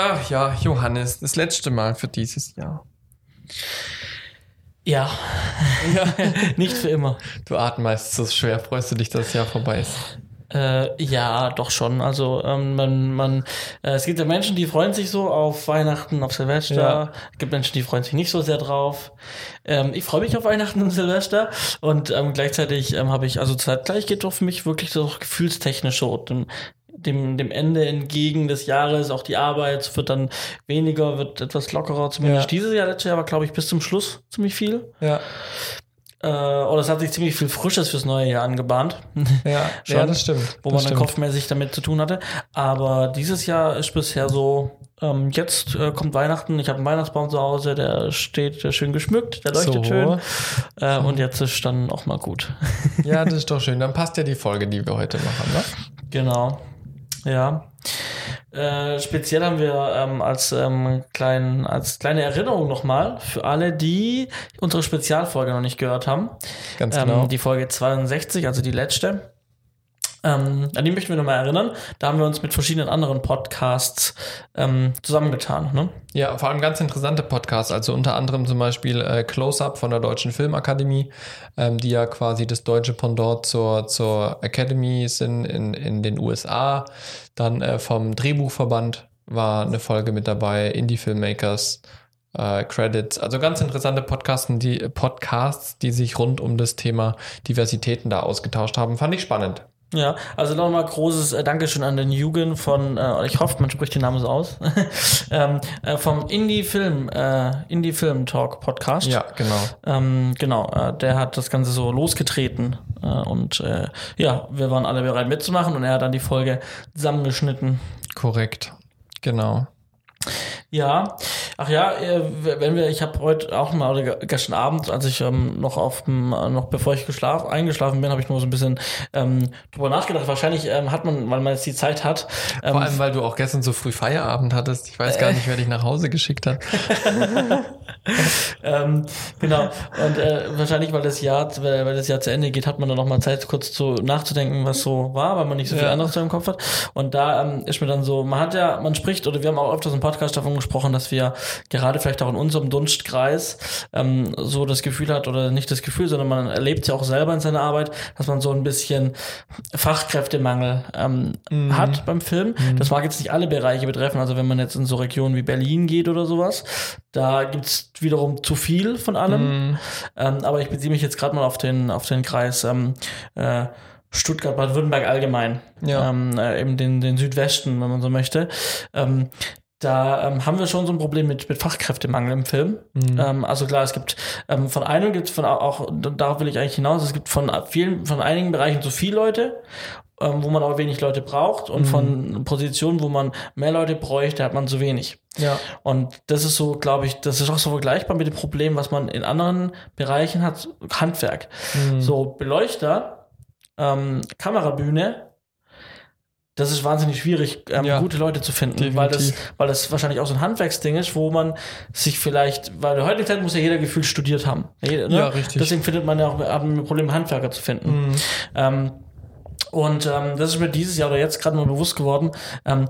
Ach ja, Johannes, das letzte Mal für dieses Jahr. Ja. ja. Nicht für immer. Du atmest so schwer. Freust du dich, dass das Jahr vorbei ist? Äh, ja, doch schon. Also ähm, man, man, äh, es gibt ja Menschen, die freuen sich so auf Weihnachten, auf Silvester. Ja. Es gibt Menschen, die freuen sich nicht so sehr drauf. Ähm, ich freue mich auf Weihnachten und Silvester und ähm, gleichzeitig ähm, habe ich, also zeitgleich geht doch für mich wirklich so gefühlstechnisch so dem, dem Ende entgegen des Jahres. Auch die Arbeit wird dann weniger, wird etwas lockerer. Zumindest ja. dieses Jahr, letztes Jahr war, glaube ich, bis zum Schluss ziemlich viel. Ja. Äh, oder es hat sich ziemlich viel Frisches fürs neue Jahr angebahnt. Ja, Schon, ja das stimmt. Wo das man dann kopfmäßig damit zu tun hatte. Aber dieses Jahr ist bisher so, ähm, jetzt äh, kommt Weihnachten, ich habe einen Weihnachtsbaum zu Hause, der steht der schön geschmückt, der leuchtet so. schön. Äh, und jetzt ist dann auch mal gut. Ja, das ist doch schön. Dann passt ja die Folge, die wir heute machen, ne? Genau. Ja. Äh, speziell haben wir ähm, als, ähm, klein, als kleine Erinnerung nochmal für alle, die unsere Spezialfolge noch nicht gehört haben. Ganz genau. Ähm, die Folge 62, also die letzte. Ähm, an die möchten wir nochmal erinnern. Da haben wir uns mit verschiedenen anderen Podcasts ähm, zusammengetan. Ne? Ja, vor allem ganz interessante Podcasts. Also unter anderem zum Beispiel äh, Close-Up von der Deutschen Filmakademie, ähm, die ja quasi das deutsche Pendant zur, zur Academy sind in, in den USA. Dann äh, vom Drehbuchverband war eine Folge mit dabei, Indie-Filmmakers. Äh, Credits, also ganz interessante Podcasts die, Podcasts, die sich rund um das Thema Diversitäten da ausgetauscht haben. Fand ich spannend. Ja, also nochmal großes äh, Dankeschön an den Jugend von, äh, ich hoffe, man spricht den Namen so aus, ähm, äh, vom Indie-Film, äh, Indie-Film-Talk-Podcast. Ja, genau. Ähm, genau, äh, der hat das Ganze so losgetreten äh, und äh, ja, wir waren alle bereit mitzumachen und er hat dann die Folge zusammengeschnitten. Korrekt, genau. Ja, ach ja, äh, wenn wir, ich habe heute auch mal oder gestern Abend, als ich ähm, noch auf dem, noch bevor ich geschlafen, eingeschlafen bin, habe ich nur so ein bisschen ähm, drüber nachgedacht. Wahrscheinlich ähm, hat man, weil man jetzt die Zeit hat. Ähm, Vor allem, weil du auch gestern so früh Feierabend hattest. Ich weiß gar nicht, wer dich nach Hause geschickt hat. ähm, genau. Und äh, wahrscheinlich, weil das Jahr, weil das Jahr zu Ende geht, hat man dann noch mal Zeit, kurz zu nachzudenken, was so war, weil man nicht so viel ja. anderes im Kopf hat. Und da ähm, ist mir dann so, man hat ja, man spricht, oder wir haben auch öfters im Podcast davon gesprochen, dass wir gerade vielleicht auch in unserem Dunstkreis ähm, so das Gefühl hat, oder nicht das Gefühl, sondern man erlebt ja auch selber in seiner Arbeit, dass man so ein bisschen Fachkräftemangel ähm, mhm. hat beim Film. Mhm. Das mag jetzt nicht alle Bereiche betreffen, also wenn man jetzt in so Regionen wie Berlin geht oder sowas, da gibt's wiederum zu viel von allem. Mhm. Ähm, aber ich beziehe mich jetzt gerade mal auf den, auf den Kreis ähm, äh, Stuttgart, Baden-Württemberg allgemein, ja. ähm, äh, eben den, den Südwesten, wenn man so möchte. Ähm, da ähm, haben wir schon so ein Problem mit, mit Fachkräftemangel im Film. Mhm. Ähm, also klar, es gibt ähm, von einem gibt es von auch, darauf will ich eigentlich hinaus, es gibt von vielen, von einigen Bereichen zu viel Leute, ähm, wo man aber wenig Leute braucht und mhm. von Positionen, wo man mehr Leute bräuchte, hat man zu wenig. Ja. Und das ist so, glaube ich, das ist auch so vergleichbar mit dem Problem, was man in anderen Bereichen hat, Handwerk. Mhm. So Beleuchter, ähm, Kamerabühne, das ist wahnsinnig schwierig, ähm, ja, gute Leute zu finden, weil das, weil das wahrscheinlich auch so ein Handwerksding ist, wo man sich vielleicht, weil in der heutigen Zeit muss ja jeder gefühlt studiert haben. Ne? Ja, richtig. Deswegen findet man ja auch ein Problem, Handwerker zu finden. Mhm. Ähm, und ähm, das ist mir dieses Jahr oder jetzt gerade mal bewusst geworden, ähm,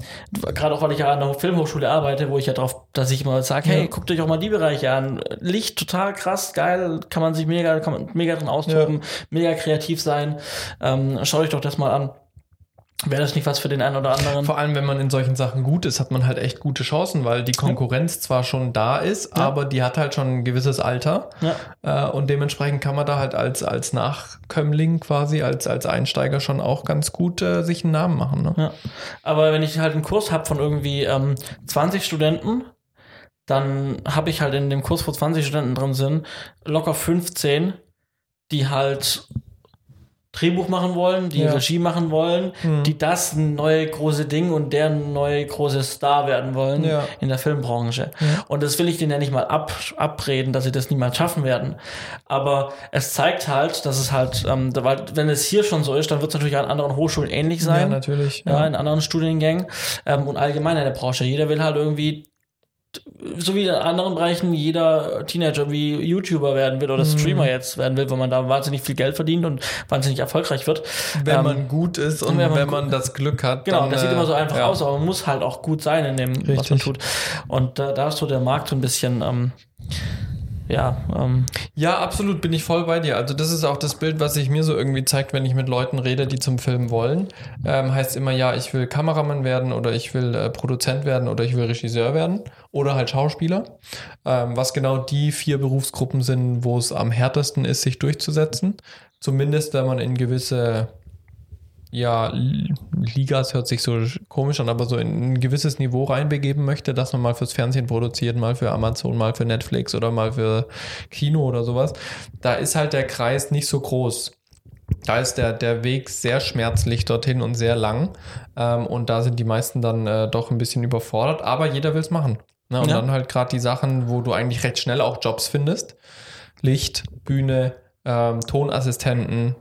gerade auch weil ich ja an der Filmhochschule arbeite, wo ich ja drauf, dass ich mal sage, hey, ja. guckt euch auch mal die Bereiche an. Licht total krass, geil, kann man sich mega, kann man mega drin austoben, ja. mega kreativ sein. Ähm, schaut euch doch das mal an. Wäre das nicht was für den einen oder anderen? Vor allem, wenn man in solchen Sachen gut ist, hat man halt echt gute Chancen, weil die Konkurrenz ja. zwar schon da ist, ja. aber die hat halt schon ein gewisses Alter. Ja. Äh, und dementsprechend kann man da halt als, als Nachkömmling quasi, als, als Einsteiger schon auch ganz gut äh, sich einen Namen machen. Ne? Ja. Aber wenn ich halt einen Kurs habe von irgendwie ähm, 20 Studenten, dann habe ich halt in dem Kurs, wo 20 Studenten drin sind, locker 15, die halt Drehbuch machen wollen, die ja. Regie machen wollen, mhm. die das neue große Ding und der neue große Star werden wollen ja. in der Filmbranche. Ja. Und das will ich denen ja nicht mal ab, abreden, dass sie das niemals schaffen werden. Aber es zeigt halt, dass es halt, ähm, weil wenn es hier schon so ist, dann wird es natürlich an anderen Hochschulen ähnlich sein. Ja, natürlich. Ja, in anderen Studiengängen ähm, und allgemein in der Branche. Jeder will halt irgendwie so wie in anderen Bereichen jeder Teenager wie YouTuber werden will oder Mhm. Streamer jetzt werden will, weil man da wahnsinnig viel Geld verdient und wahnsinnig erfolgreich wird. Wenn Ähm, man gut ist und wenn wenn man man, das Glück hat. Genau, dann, das sieht äh, immer so einfach ja. aus, aber man muss halt auch gut sein in dem, was man Richtig. tut. Und äh, da ist so der Markt so ein bisschen, ähm, ja, ähm, Ja, absolut, bin ich voll bei dir. Also das ist auch das Bild, was sich mir so irgendwie zeigt, wenn ich mit Leuten rede, die zum Film wollen. Ähm, heißt immer, ja, ich will Kameramann werden oder ich will äh, Produzent werden oder ich will Regisseur werden oder halt Schauspieler. Ähm, was genau die vier Berufsgruppen sind, wo es am härtesten ist, sich durchzusetzen. Zumindest, wenn man in gewisse ja, Ligas hört sich so komisch an, aber so in ein gewisses Niveau reinbegeben möchte, dass man mal fürs Fernsehen produziert, mal für Amazon, mal für Netflix oder mal für Kino oder sowas, da ist halt der Kreis nicht so groß. Da ist der, der Weg sehr schmerzlich dorthin und sehr lang. Ähm, und da sind die meisten dann äh, doch ein bisschen überfordert, aber jeder will es machen. Ne? Und Ja. dann halt gerade die Sachen, wo du eigentlich recht schnell auch Jobs findest. Licht, Bühne, ähm, Tonassistenten,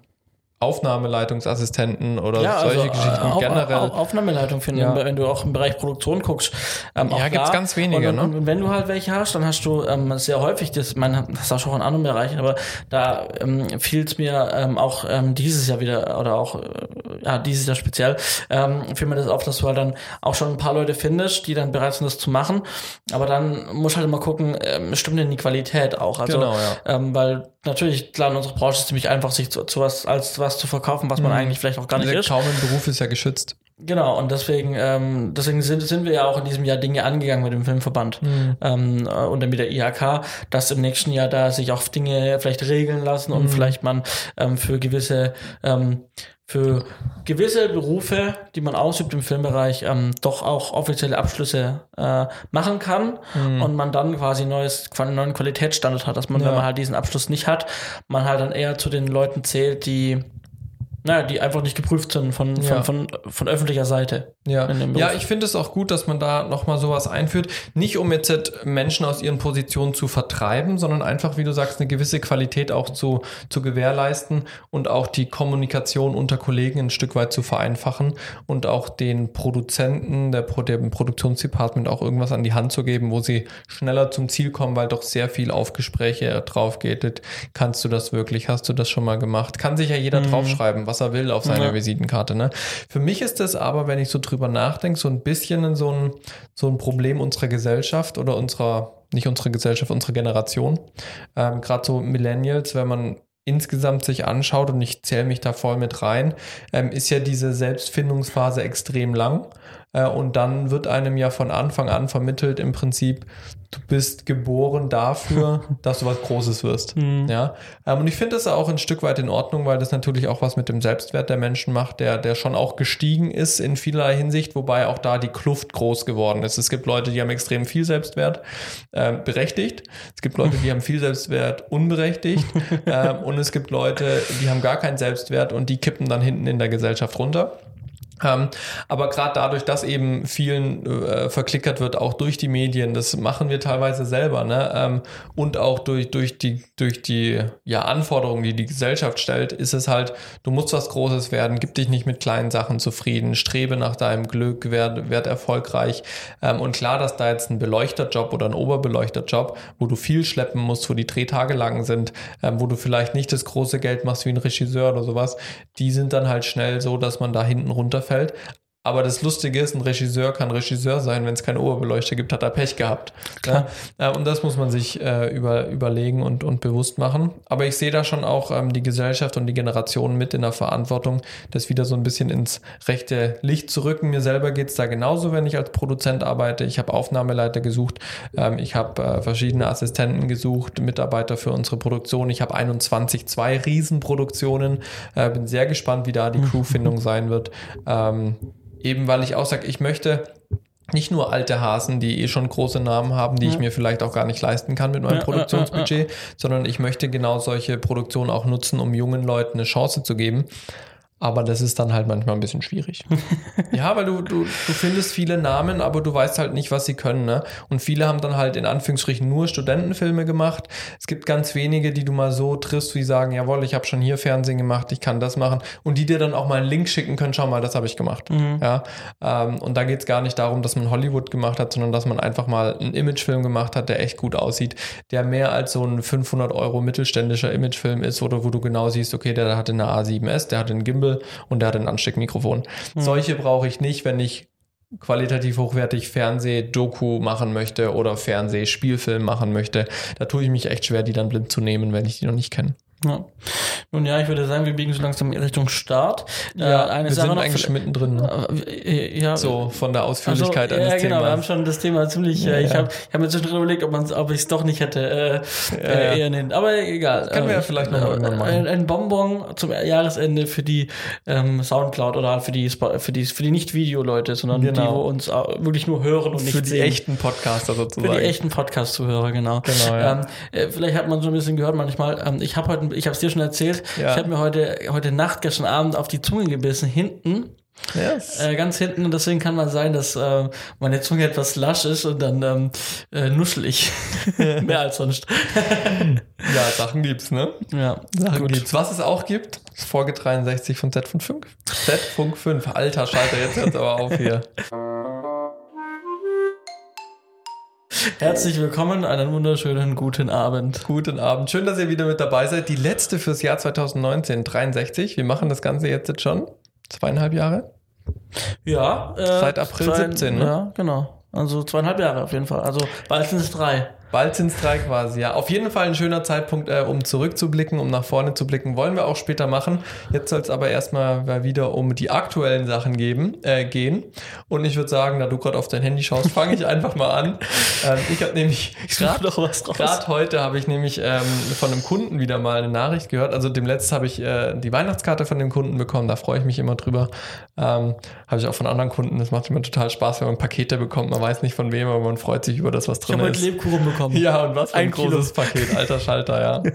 Aufnahmeleitungsassistenten oder solche Geschichten äh, Au- generell. Au- Aufnahmeleitung finden, Ja. wenn du auch im Bereich Produktion guckst. Ähm, Ja, gibt's da. ganz wenige, und, ne? Und wenn du halt welche hast, dann hast du ähm, sehr häufig, das, man das hast du auch in anderen Bereichen, aber da ähm, fiel es mir ähm, auch ähm, dieses Jahr wieder, oder auch, äh, ja, dieses Jahr speziell, ähm, fiel mir das auf, dass du halt dann auch schon ein paar Leute findest, die dann bereit sind, das zu machen. Aber dann musst du halt immer gucken, ähm, stimmt denn die Qualität auch? Also, Genau, ja. ähm, weil natürlich, klar, in unserer Branche ist es ziemlich einfach, sich zu, zu was, als was zu verkaufen, was man eigentlich vielleicht auch gar nicht Der ist. kaum im Beruf ist ja geschützt. Genau, und deswegen, ähm, deswegen sind, sind wir ja auch in diesem Jahr Dinge angegangen mit dem Filmverband ähm, äh, und dann mit der IHK, dass im nächsten Jahr da sich auch Dinge vielleicht regeln lassen und vielleicht man ähm, für gewisse ähm, für gewisse Berufe, die man ausübt im Filmbereich, ähm, doch auch offizielle Abschlüsse äh, machen kann und man dann quasi neues, einen neuen Qualitätsstandard hat, dass man, Ja. wenn man halt diesen Abschluss nicht hat, man halt dann eher zu den Leuten zählt, die naja, die einfach nicht geprüft sind von, Ja. von, von, von öffentlicher Seite. Ja, ja ich finde es auch gut, dass man da nochmal sowas einführt. Nicht um jetzt halt Menschen aus ihren Positionen zu vertreiben, sondern einfach, wie du sagst, eine gewisse Qualität auch zu, zu gewährleisten und auch die Kommunikation unter Kollegen ein Stück weit zu vereinfachen und auch den Produzenten, der, Pro- dem Produktionsdepartment auch irgendwas an die Hand zu geben, wo sie schneller zum Ziel kommen, weil doch sehr viel auf Gespräche drauf geht. Kannst du das wirklich? Hast du das schon mal gemacht? Kann sich ja jeder draufschreiben, was er will auf seine Ja. Visitenkarte. Ne? Für mich ist das aber, wenn ich so drüber nachdenke, so ein bisschen so ein, so ein Problem unserer Gesellschaft oder unserer, nicht unserer Gesellschaft, unserer Generation. Ähm, Gerade so Millennials, wenn man insgesamt sich anschaut und ich zähle mich da voll mit rein, ähm, ist ja diese Selbstfindungsphase extrem lang. Äh, und dann wird einem ja von Anfang an vermittelt im Prinzip, du bist geboren dafür, dass du was Großes wirst. Ja. Ähm, und ich finde das auch ein Stück weit in Ordnung, weil das natürlich auch was mit dem Selbstwert der Menschen macht, der, der schon auch gestiegen ist in vielerlei Hinsicht, wobei auch da die Kluft groß geworden ist. Es gibt Leute, die haben extrem viel Selbstwert, ähm, berechtigt. Es gibt Leute, die haben viel Selbstwert, unberechtigt. ähm, und es gibt Leute, die haben gar keinen Selbstwert und die kippen dann hinten in der Gesellschaft runter. Ähm, aber gerade dadurch, dass eben vielen äh, verklickert wird, auch durch die Medien, das machen wir teilweise selber, ne? Ähm, und auch durch, durch die, durch die ja, Anforderungen, die die Gesellschaft stellt, ist es halt, du musst was Großes werden, gib dich nicht mit kleinen Sachen zufrieden, strebe nach deinem Glück, werd, werd erfolgreich. Ähm, und klar, dass da jetzt ein Beleuchterjob oder ein Oberbeleuchterjob, wo du viel schleppen musst, wo die Drehtage lang sind, ähm, wo du vielleicht nicht das große Geld machst wie ein Regisseur oder sowas, die sind dann halt schnell so, dass man da hinten runterfällt. Aber das Lustige ist, ein Regisseur kann Regisseur sein, wenn es keine Oberbeleuchter gibt, hat er Pech gehabt. Ja? Äh, Und das muss man sich äh, über, überlegen und, und bewusst machen. Aber ich sehe da schon auch ähm, die Gesellschaft und die Generation mit in der Verantwortung, das wieder so ein bisschen ins rechte Licht zu rücken. Mir selber geht es da genauso, wenn ich als Produzent arbeite. Ich habe Aufnahmeleiter gesucht, ähm, ich habe äh, verschiedene Assistenten gesucht, Mitarbeiter für unsere Produktion. Ich habe 21, zwei Riesenproduktionen. Äh, bin sehr gespannt, wie da die Crewfindung sein wird. Ähm, eben weil ich auch sage, ich möchte nicht nur alte Hasen, die eh schon große Namen haben, die ich mir vielleicht auch gar nicht leisten kann mit meinem Ja, ja, Produktionsbudget, sondern ich möchte genau solche Produktionen auch nutzen, um jungen Leuten eine Chance zu geben. Aber das ist dann halt manchmal ein bisschen schwierig. ja, weil du, du, du findest viele Namen, aber du weißt halt nicht, was sie können. Ne? Und viele haben dann halt in Anführungsstrichen nur Studentenfilme gemacht. Es gibt ganz wenige, die du mal so triffst, wie sagen, jawohl, ich habe schon hier Fernsehen gemacht, ich kann das machen. Und die dir dann auch mal einen Link schicken können, schau mal, das habe ich gemacht. Mhm. Ja, ähm, und da geht es gar nicht darum, dass man Hollywood gemacht hat, sondern dass man einfach mal einen Imagefilm gemacht hat, der echt gut aussieht, der mehr als so ein 500 Euro mittelständischer Imagefilm ist oder wo du genau siehst, okay, der hatte eine A7S, der hat einen Gimbal, Gimbal und der hat ein Ansteckmikrofon. Mhm. Solche brauche ich nicht, wenn ich qualitativ hochwertig Fernseh-Doku machen möchte oder Fernseh-Spielfilm machen möchte. Da tue ich mich echt schwer, die dann blind zu nehmen, wenn ich die noch nicht kenne. Ja. Nun ja, ich würde sagen, wir biegen so langsam Richtung Start. Ja, äh, eine wir Sache sind noch eigentlich mittendrin. Ne? Äh, ja, so von der Ausführlichkeit also, eines ja, genau, Themas. wir haben schon das Thema ziemlich. Ja, äh, ich ja. habe hab mir zwischendrin überlegt, ob, ob ich es doch nicht hätte äh, ja, äh, eher nennen. Aber egal. Das können wir ja vielleicht noch irgendwann machen. Ein, Bonbon zum Jahresende für die ähm, Soundcloud oder halt für die für die für die nicht Video-Leute, sondern genau. die, wo uns wirklich nur hören und nicht Für die sehen. echten Podcaster sozusagen. Für die echten Podcast-Zuhörer, genau. Genau. Ja. Ähm, vielleicht hat man so ein bisschen gehört manchmal. Ähm, ich habe heute ich habe es dir schon erzählt. Ja. Ich habe mir heute, heute Nacht, gestern Abend auf die Zunge gebissen, hinten. Yes. Äh, ganz hinten und deswegen kann man sein, dass äh, meine Zunge etwas lasch ist und dann ähm, äh, nuschel ich. Mehr als sonst. ja, Sachen gibt's, ne? Ja. Sachen gut. gibt's. Was es auch gibt, ist Folge 63 von 5. Z-Funk 5. Alter Schalter, jetzt hört's aber auf hier. Herzlich willkommen, einen wunderschönen guten Abend. Guten Abend. Schön, dass ihr wieder mit dabei seid. Die letzte fürs Jahr 2019, 63. Wir machen das Ganze jetzt schon zweieinhalb Jahre. Ja. Äh, Seit April zwei, 17, ne? Ja, genau. Also zweieinhalb Jahre auf jeden Fall. Also bald sind es drei. Bald sind es drei quasi, ja. Auf jeden Fall ein schöner Zeitpunkt, äh, um zurückzublicken, um nach vorne zu blicken. Wollen wir auch später machen. Jetzt soll es aber erstmal wieder um die aktuellen Sachen geben, äh, gehen. Und ich würde sagen, da du gerade auf dein Handy schaust, fange ich einfach mal an. Ähm, ich habe nämlich gerade heute habe ich nämlich ähm, von einem Kunden wieder mal eine Nachricht gehört. Also dem letzten habe ich äh, die Weihnachtskarte von dem Kunden bekommen. Da freue ich mich immer drüber. Ähm, habe ich auch von anderen Kunden. Das macht immer total Spaß, wenn man Pakete bekommt. Man weiß nicht von wem, aber man freut sich über das, was drin ich ist. Ich habe Lebkuchen bekommen bekommen. Ja, und was für ein, ein großes Kilo. Paket, alter Schalter, ja.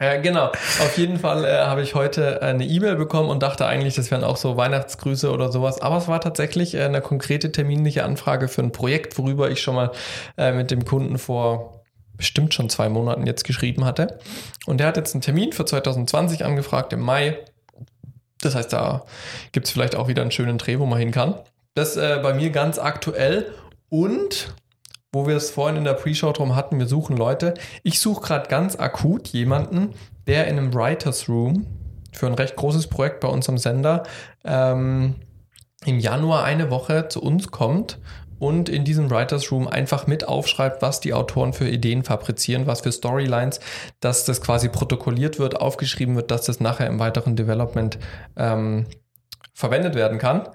Ja, genau. Auf jeden Fall äh, habe ich heute eine E-Mail bekommen und dachte eigentlich, das wären auch so Weihnachtsgrüße oder sowas. Aber es war tatsächlich äh, eine konkrete terminliche Anfrage für ein Projekt, worüber ich schon mal äh, mit dem Kunden vor bestimmt schon zwei Monaten jetzt geschrieben hatte. Und der hat jetzt einen Termin für 2020 angefragt im Mai. Das heißt, da gibt es vielleicht auch wieder einen schönen Dreh, wo man hin kann. Das äh, bei mir ganz aktuell und wo wir es vorhin in der Pre-Show drum hatten, wir suchen Leute. Ich suche gerade ganz akut jemanden, der in einem Writers Room für ein recht großes Projekt bei uns am Sender ähm, im Januar eine Woche zu uns kommt und in diesem Writers Room einfach mit aufschreibt, was die Autoren für Ideen fabrizieren, was für Storylines, dass das quasi protokolliert wird, aufgeschrieben wird, dass das nachher im weiteren Development ähm, verwendet werden kann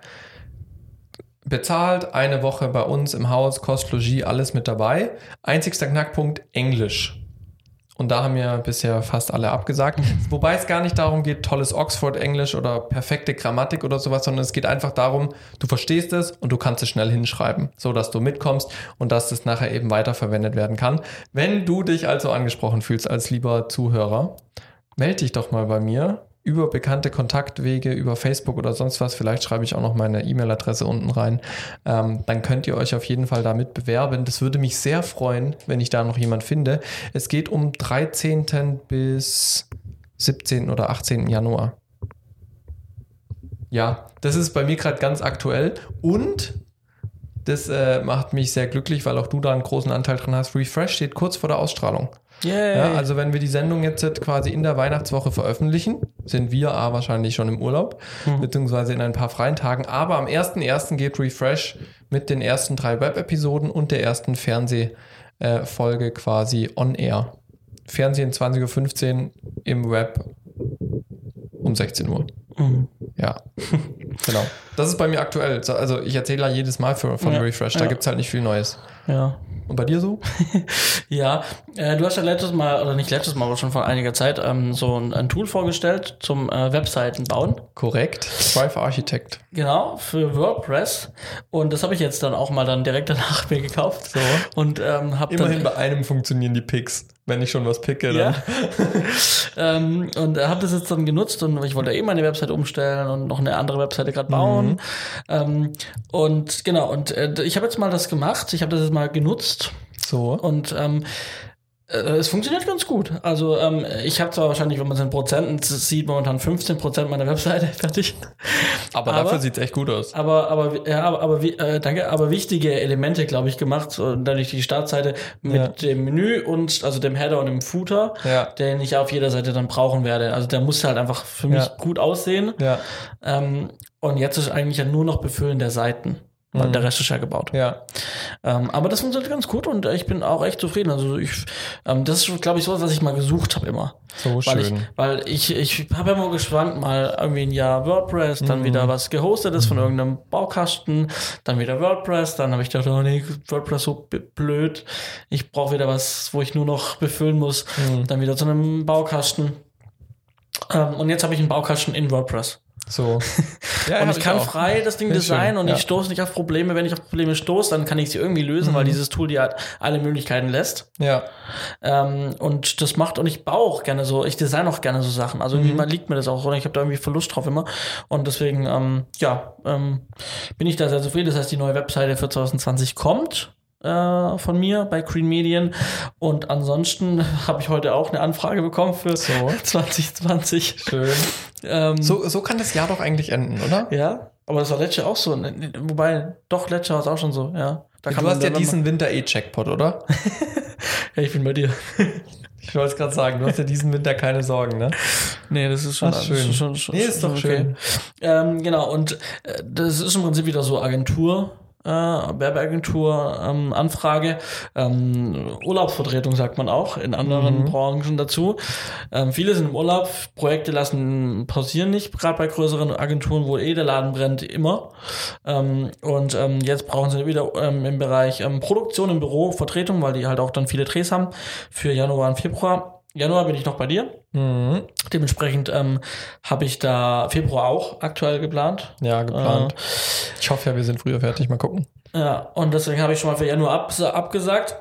bezahlt, eine Woche bei uns im Haus, Kost, Logis, alles mit dabei. Einzigster Knackpunkt, Englisch. Und da haben wir bisher fast alle abgesagt. Wobei es gar nicht darum geht, tolles Oxford-Englisch oder perfekte Grammatik oder sowas, sondern es geht einfach darum, du verstehst es und du kannst es schnell hinschreiben, so dass du mitkommst und dass es nachher eben weiterverwendet werden kann. Wenn du dich also angesprochen fühlst als lieber Zuhörer, melde dich doch mal bei mir über bekannte Kontaktwege, über Facebook oder sonst was, vielleicht schreibe ich auch noch meine E-Mail-Adresse unten rein, ähm, dann könnt ihr euch auf jeden Fall damit bewerben. Das würde mich sehr freuen, wenn ich da noch jemand finde. Es geht um 13. bis 17. oder 18. Januar. Ja, das ist bei mir gerade ganz aktuell und das äh, macht mich sehr glücklich, weil auch du da einen großen Anteil dran hast. Refresh steht kurz vor der Ausstrahlung. Ja, also wenn wir die Sendung jetzt quasi in der Weihnachtswoche veröffentlichen, sind wir A wahrscheinlich schon im Urlaub, mhm. beziehungsweise in ein paar freien Tagen. Aber am 1.1. geht Refresh mit den ersten drei Web-Episoden und der ersten Fernsehfolge quasi on air. Fernsehen 20.15 Uhr im Web um 16 Uhr. Mhm. Ja, genau. Das ist bei mir aktuell. Also ich erzähle ja jedes Mal für, von ja, Refresh, da ja. gibt es halt nicht viel Neues. Ja. Und bei dir so? ja, äh, du hast ja letztes Mal, oder nicht letztes Mal, aber schon vor einiger Zeit, ähm, so ein, ein, Tool vorgestellt zum äh, Webseiten bauen. Korrekt. Thrive Architect. Genau, für WordPress. Und das habe ich jetzt dann auch mal dann direkt danach mir gekauft. So. Und ähm, habe Immerhin bei einem funktionieren die Picks. Wenn ich schon was picke, dann. Ja. ähm, und habe das jetzt dann genutzt und ich wollte eh meine Website umstellen und noch eine andere Webseite gerade bauen. Mhm. Ähm, und genau, und äh, ich habe jetzt mal das gemacht. Ich habe das jetzt mal genutzt. So. Und ähm, äh, es funktioniert ganz gut. Also ähm, ich habe zwar wahrscheinlich, wenn man es in Prozenten sieht, momentan 15 Prozent meiner Webseite fertig. Aber, aber dafür sieht es echt gut aus. Aber aber ja, aber, aber äh, danke. Aber wichtige Elemente, glaube ich, gemacht. Und dadurch die Startseite mit ja. dem Menü und also dem Header und dem Footer, ja. den ich auf jeder Seite dann brauchen werde. Also der muss halt einfach für mich ja. gut aussehen. Ja. Ähm, und jetzt ist eigentlich ja nur noch Befüllen der Seiten. Mhm. der Rest ist ja gebaut. Ja. Ähm, aber das funktioniert ganz gut und ich bin auch echt zufrieden. Also ich, ähm, das ist, glaube ich, so, was ich mal gesucht habe immer. So weil schön. Ich, weil ich, ich habe immer geschwankt, mal irgendwie ein Jahr WordPress, dann mhm. wieder was gehostetes von irgendeinem Baukasten, dann wieder WordPress, dann habe ich gedacht, oh nee, WordPress so blöd. Ich brauche wieder was, wo ich nur noch befüllen muss. Mhm. Dann wieder zu einem Baukasten. Ähm, und jetzt habe ich einen Baukasten in WordPress. So. Ja, und ich kann auch. frei das Ding designen und ja. ich stoße nicht auf Probleme. Wenn ich auf Probleme stoße, dann kann ich sie irgendwie lösen, mhm. weil dieses Tool dir halt alle Möglichkeiten lässt. Ja. Ähm, und das macht, und ich baue auch gerne so, ich design auch gerne so Sachen. Also irgendwie mhm. liegt mir das auch so. Ich habe da irgendwie Verlust drauf immer. Und deswegen, ähm, ja, ähm, bin ich da sehr zufrieden. Das heißt, die neue Webseite für 2020 kommt äh, von mir bei Green Medien. Und ansonsten habe ich heute auch eine Anfrage bekommen für so. 2020. Schön. Ähm, so, so kann das Jahr doch eigentlich enden, oder? Ja, aber das war letztes Jahr auch so. Wobei, doch, letztes Jahr war es auch schon so, ja. Da du hast ja diesen Winter eh Checkpot, oder? ja, ich bin bei dir. Ich wollte es gerade sagen, du hast ja diesen Winter keine Sorgen, ne? Nee, das ist schon Ach, schön. Schon, schon, nee, ist doch okay. schön. Ähm, genau, und äh, das ist im Prinzip wieder so Agentur äh, Werbeagentur ähm, Anfrage. Ähm, Urlaubsvertretung sagt man auch in anderen mhm. Branchen dazu. Ähm, viele sind im Urlaub, Projekte lassen pausieren nicht, gerade bei größeren Agenturen, wo eh der Laden brennt, immer. Ähm, und ähm, jetzt brauchen sie wieder ähm, im Bereich ähm, Produktion im Büro Vertretung, weil die halt auch dann viele Drehs haben für Januar und Februar. Januar bin ich noch bei dir. Mhm. Dementsprechend ähm, habe ich da Februar auch aktuell geplant. Ja, geplant. Äh, ich hoffe ja, wir sind früher fertig. Mal gucken. Ja, und deswegen habe ich schon mal für Januar ab, abgesagt.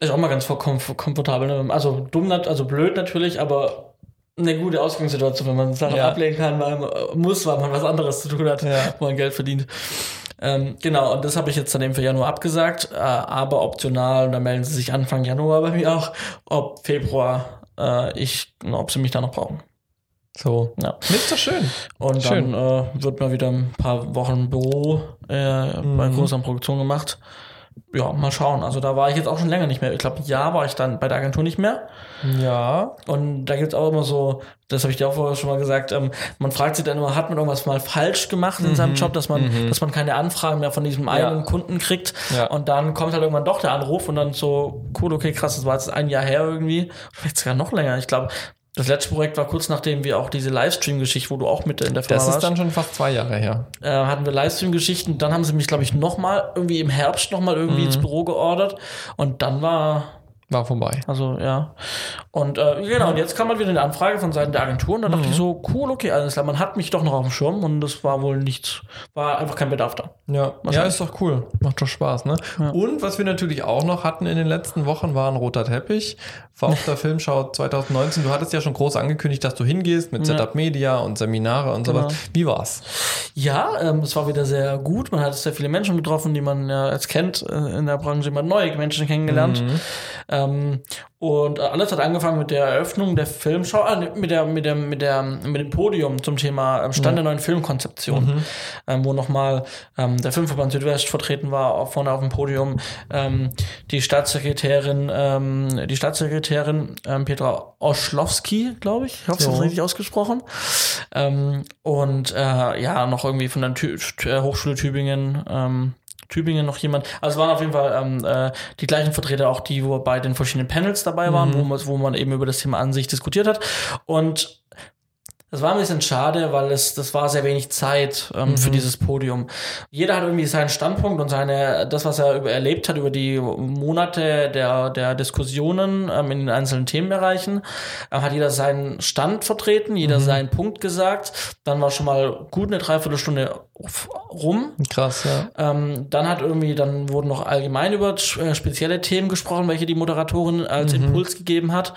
Ist auch mal ganz komfortabel. Ne? Also dumm, also blöd natürlich, aber eine gute Ausgangssituation, wenn man Sachen ja. ablehnen kann, weil man muss, weil man was anderes zu tun hat, ja. wo man Geld verdient. Ähm, genau, und das habe ich jetzt dann eben für Januar abgesagt, äh, aber optional, und da melden sie sich Anfang Januar bei mir auch, ob Februar äh, ich, ob sie mich da noch brauchen. So. Ja. Ist doch schön. Und schön. dann äh, wird mal wieder ein paar Wochen Büro äh, mhm. bei größeren Produktionen gemacht ja, mal schauen. Also da war ich jetzt auch schon länger nicht mehr. Ich glaube, ein Jahr war ich dann bei der Agentur nicht mehr. Ja. Und da gibt's auch immer so, das habe ich dir auch vorher schon mal gesagt, ähm, man fragt sich dann immer, hat man irgendwas mal falsch gemacht in mhm. seinem Job, dass man, mhm. dass man keine Anfragen mehr von diesem einen ja. Kunden kriegt. Ja. Und dann kommt halt irgendwann doch der Anruf und dann so, cool, okay, krass, das war jetzt ein Jahr her irgendwie. Vielleicht sogar noch länger. Ich glaube, das letzte Projekt war kurz nachdem wir auch diese Livestream-Geschichte, wo du auch mit in der Firma warst. Das ist dann schon fast zwei Jahre her. Äh, hatten wir Livestream-Geschichten. Dann haben sie mich, glaube ich, nochmal irgendwie im Herbst nochmal irgendwie mhm. ins Büro geordert. Und dann war war vorbei. Also, ja. Und äh, genau, und jetzt kam halt wieder eine Anfrage von Seiten der Agentur und da mhm. dachte ich so, cool, okay, alles klar, man hat mich doch noch auf dem Schirm und das war wohl nichts, war einfach kein Bedarf da. Ja, ja ist doch cool. Macht doch Spaß, ne? Ja. Und was wir natürlich auch noch hatten in den letzten Wochen, war ein roter Teppich. War auf der Filmschau 2019. Du hattest ja schon groß angekündigt, dass du hingehst mit ja. Setup Media und Seminare und sowas. Genau. Wie war's? Ja, ähm, es war wieder sehr gut. Man hat sehr viele Menschen getroffen, die man ja jetzt kennt äh, in der Branche, immer neue Menschen kennengelernt. Mhm. Ähm, und äh, alles hat angefangen mit der Eröffnung der Filmschau, äh, mit der, mit der, mit der, mit dem Podium zum Thema ähm, Stand mhm. der neuen Filmkonzeption, mhm. ähm, wo nochmal ähm, der Filmverband Südwest vertreten war, auch vorne auf dem Podium, ähm, die Staatssekretärin, ähm, die Staatssekretärin ähm, Petra Oschlowski, glaube ich, ich hoffe, so. das richtig ausgesprochen, ähm, und äh, ja, noch irgendwie von der Tü äh, Hochschule Tübingen, ähm, Tübingen noch jemand. Also es waren auf jeden Fall ähm, äh, die gleichen Vertreter, auch die, wo bei den verschiedenen Panels dabei waren, mhm. wo, man, wo man eben über das Thema Ansicht diskutiert hat. Und das war ein bisschen schade, weil es, das war sehr wenig Zeit ähm, mhm. für dieses Podium. Jeder hat irgendwie seinen Standpunkt und seine, das, was er über, erlebt hat über die Monate der, der Diskussionen ähm, in den einzelnen Themenbereichen, äh, hat jeder seinen Stand vertreten, jeder mhm. seinen Punkt gesagt. Dann war schon mal gut eine Dreiviertelstunde rum. Krass, ja. Ähm, dann hat irgendwie, dann wurden noch allgemein über äh, spezielle Themen gesprochen, welche die Moderatorin als Mhm. Impuls gegeben hat.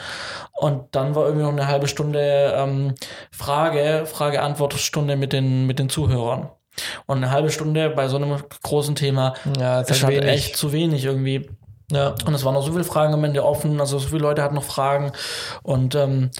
Und dann war irgendwie noch eine halbe Stunde ähm, Frage, Frage-Antwort-Stunde mit den, mit den Zuhörern. Und eine halbe Stunde bei so einem großen Thema Ja, ist halt echt zu wenig irgendwie. Ja. Und es waren noch so viele Fragen am Ende offen, also so viele Leute hatten noch Fragen und ähm,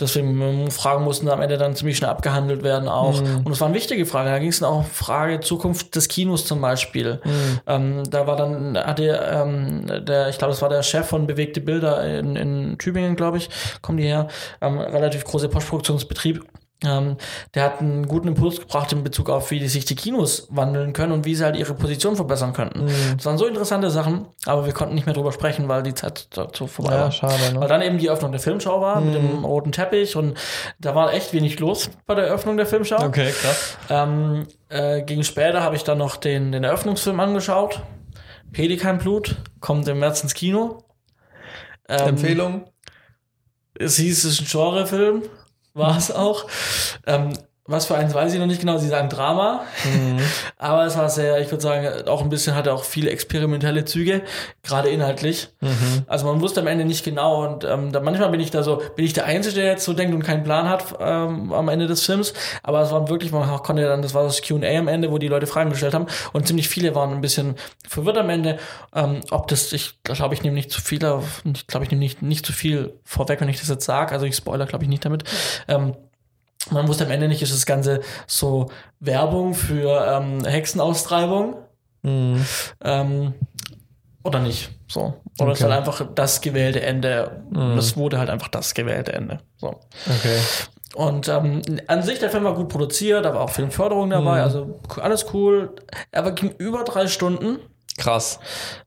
deswegen Fragen mussten am Ende dann ziemlich schnell abgehandelt werden auch. Mhm. Und es waren wichtige Fragen. Da ging es dann auch um Frage Zukunft des Kinos zum Beispiel. Mhm. Ähm, da war dann, hatte ähm, der, ich glaube, das war der Chef von Bewegte Bilder in, in Tübingen, glaube ich, kommen die her, ähm, relativ große Postproduktionsbetrieb. Ähm, der hat einen guten Impuls gebracht in Bezug auf, wie die sich die Kinos wandeln können und wie sie halt ihre Position verbessern könnten. Mhm. Das waren so interessante Sachen, aber wir konnten nicht mehr drüber sprechen, weil die Zeit dazu vorbei Ja, war. schade, Weil ne? dann eben die Eröffnung der Filmschau war mit dem roten Teppich und da war echt wenig los bei der Eröffnung der Filmschau. Okay, krass. Ähm, äh, gegen später habe ich dann noch den, den Eröffnungsfilm angeschaut. Pelikanblut kommt im März ins Kino. Ähm, Empfehlung? Es hieß, es ist ein Genrefilm. War es auch. Ähm, was für eins weiß ich noch nicht genau. Sie sagen Drama. Aber es war sehr, ich würde sagen, auch ein bisschen, hatte auch viele experimentelle Züge, gerade inhaltlich. Also man wusste am Ende nicht genau und ähm, da, manchmal bin ich da so, bin ich der Einzige, der jetzt so denkt und keinen Plan hat ähm, am Ende des Films. Aber es waren wirklich, man konnte dann, das war das Q&A am Ende, wo die Leute Fragen gestellt haben und ziemlich viele waren ein bisschen verwirrt am Ende, ähm, ob das, ich glaube, ich nehme nicht zu viel, ich glaube, ich nehme nicht, nicht zu viel vorweg, wenn ich das jetzt sage. Also ich spoiler, glaube ich, nicht damit. Ähm, man wusste am Ende nicht, ist das Ganze so Werbung für ähm, Hexenaustreibung Mhm. ähm, oder nicht. So. Oder es ist Okay. halt einfach das gewählte Ende. Das wurde halt einfach das gewählte Ende. So. Okay. Und ähm, an sich, der Film war gut produziert, da war auch Filmförderung dabei, also alles cool. Aber ging über drei Stunden, Krass.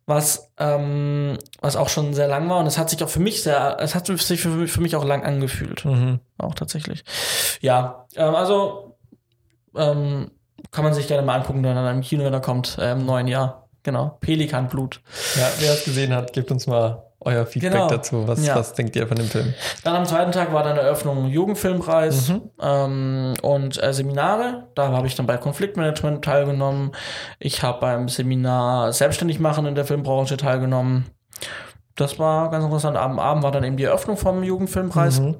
was, ähm, was auch schon sehr lang war. Und es hat sich auch für mich sehr, es hat sich für, mich- für mich auch lang angefühlt. Mhm. Auch tatsächlich. Ja, ähm, also ähm, kann man sich gerne mal angucken, wenn er im Kino, wenn er kommt, äh, im neuen Jahr. Genau. Pelikanblut. Ja, wer es gesehen hat, gebt uns mal euer Feedback Genau. dazu. Was, Ja. was denkt ihr von dem Film? Dann am zweiten Tag war dann Eröffnung Jugendfilmpreis Mhm. ähm, und äh, Seminare. Da habe ich dann bei Konfliktmanagement teilgenommen. Ich habe beim Seminar Selbstständig machen in der Filmbranche teilgenommen. Das war ganz interessant. Am Abend war dann eben die Eröffnung vom Jugendfilmpreis. Mhm.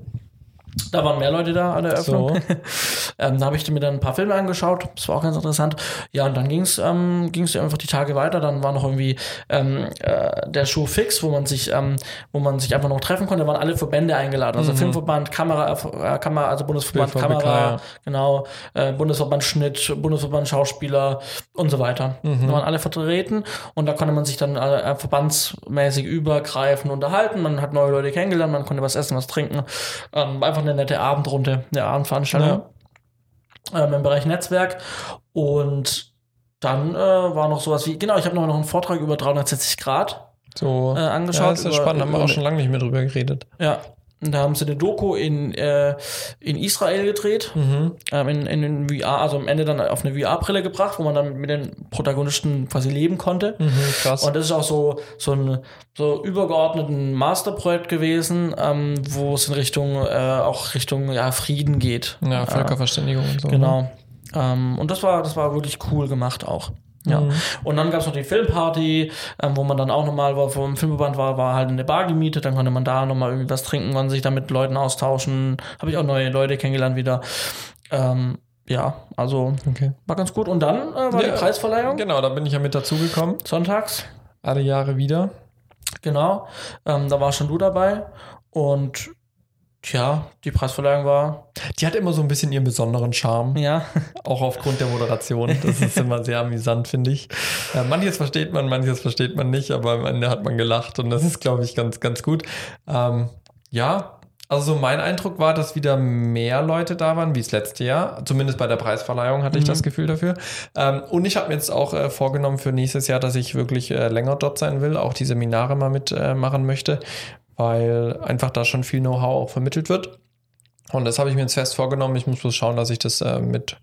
Da waren mehr Leute da an der Eröffnung. So. ähm, da habe ich mir dann ein paar Filme angeschaut. Das war auch ganz interessant. Ja, und dann ging es ähm, ging's einfach die Tage weiter. Dann war noch irgendwie ähm, äh, der Show Fix, wo man sich, ähm, wo man sich einfach noch treffen konnte. Da waren alle Verbände eingeladen. Also Filmverband, Kamera, äh, Kamera, also Bundesverband BVBK, Kamera, ja. genau, äh, Bundesverband Schnitt, Bundesverband Schauspieler und so weiter. Da waren alle vertreten und da konnte man sich dann äh, verbandsmäßig übergreifend unterhalten. Man hat neue Leute kennengelernt, man konnte was essen, was trinken. Ähm, einfach eine nette Abendrunde, eine Abendveranstaltung ähm, im Bereich Netzwerk. Und dann äh, war noch sowas wie, genau, ich habe noch noch einen Vortrag über 360 Grad So. äh, angeschaut. ja, das ist über- spannend. Haben wir auch schon lange nicht mehr drüber geredet. Ja. Und da haben sie eine Doku in, äh, in Israel gedreht, Mhm. ähm, in, in den VR, also am Ende dann auf eine VR-Brille gebracht, wo man dann mit den Protagonisten quasi leben konnte. Mhm, krass. Und das ist auch so, so ein so übergeordneten Masterprojekt gewesen, ähm, wo es in Richtung, äh, auch Richtung ja, Frieden geht. ja, Völkerverständigung und so. ne? Genau. Ähm, und das war, das war wirklich cool gemacht auch. Ja. Mhm. Und dann gab es noch die Filmparty, ähm, wo man dann auch nochmal, wo vom Filmverband war, war halt eine Bar gemietet, dann konnte man da nochmal irgendwie was trinken, konnte sich da mit Leuten austauschen. Habe ich auch neue Leute kennengelernt wieder. Ähm, ja, also Okay. war ganz gut. Und dann äh, war Ja, die Preisverleihung. Genau, da bin ich ja mit dazugekommen. Sonntags. Alle Jahre wieder. Genau. Ähm, da war schon du dabei. Und tja, die Preisverleihung war, Die hat immer so ein bisschen ihren besonderen Charme. ja, Auch aufgrund der Moderation. Das ist immer sehr amüsant, finde ich. Äh, manches versteht man, manches versteht man nicht, aber am Ende hat man gelacht und das ist, glaube ich, ganz, ganz gut. Ähm, ja, also so mein Eindruck war, dass wieder mehr Leute da waren, wie das letzte Jahr. Zumindest bei der Preisverleihung hatte ich Mhm. das Gefühl dafür. Ähm, und ich habe mir jetzt auch äh, vorgenommen für nächstes Jahr, dass ich wirklich äh, länger dort sein will, auch die Seminare mal mitmachen äh, möchte, weil einfach da schon viel Know-how auch vermittelt wird. Und das habe ich mir jetzt fest vorgenommen. Ich muss bloß schauen, dass ich das äh, mit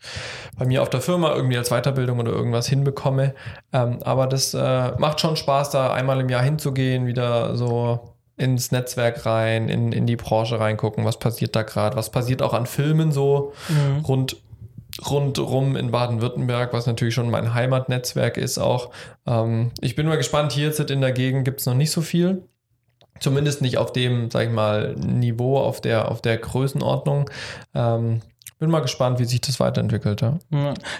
bei mir auf der Firma irgendwie als Weiterbildung oder irgendwas hinbekomme. Ähm, aber das äh, macht schon Spaß, da einmal im Jahr hinzugehen, wieder so ins Netzwerk rein, in, in die Branche reingucken, was passiert da gerade, was passiert auch an Filmen so Mhm. rund rundrum in Baden-Württemberg, was natürlich schon mein Heimatnetzwerk ist auch. Ähm, ich bin mal gespannt, hier jetzt in der Gegend gibt es noch nicht so viel. Zumindest nicht auf dem, sag ich mal, Niveau, auf der, auf der Größenordnung. Ähm, bin mal gespannt, wie sich das weiterentwickelt. Ja,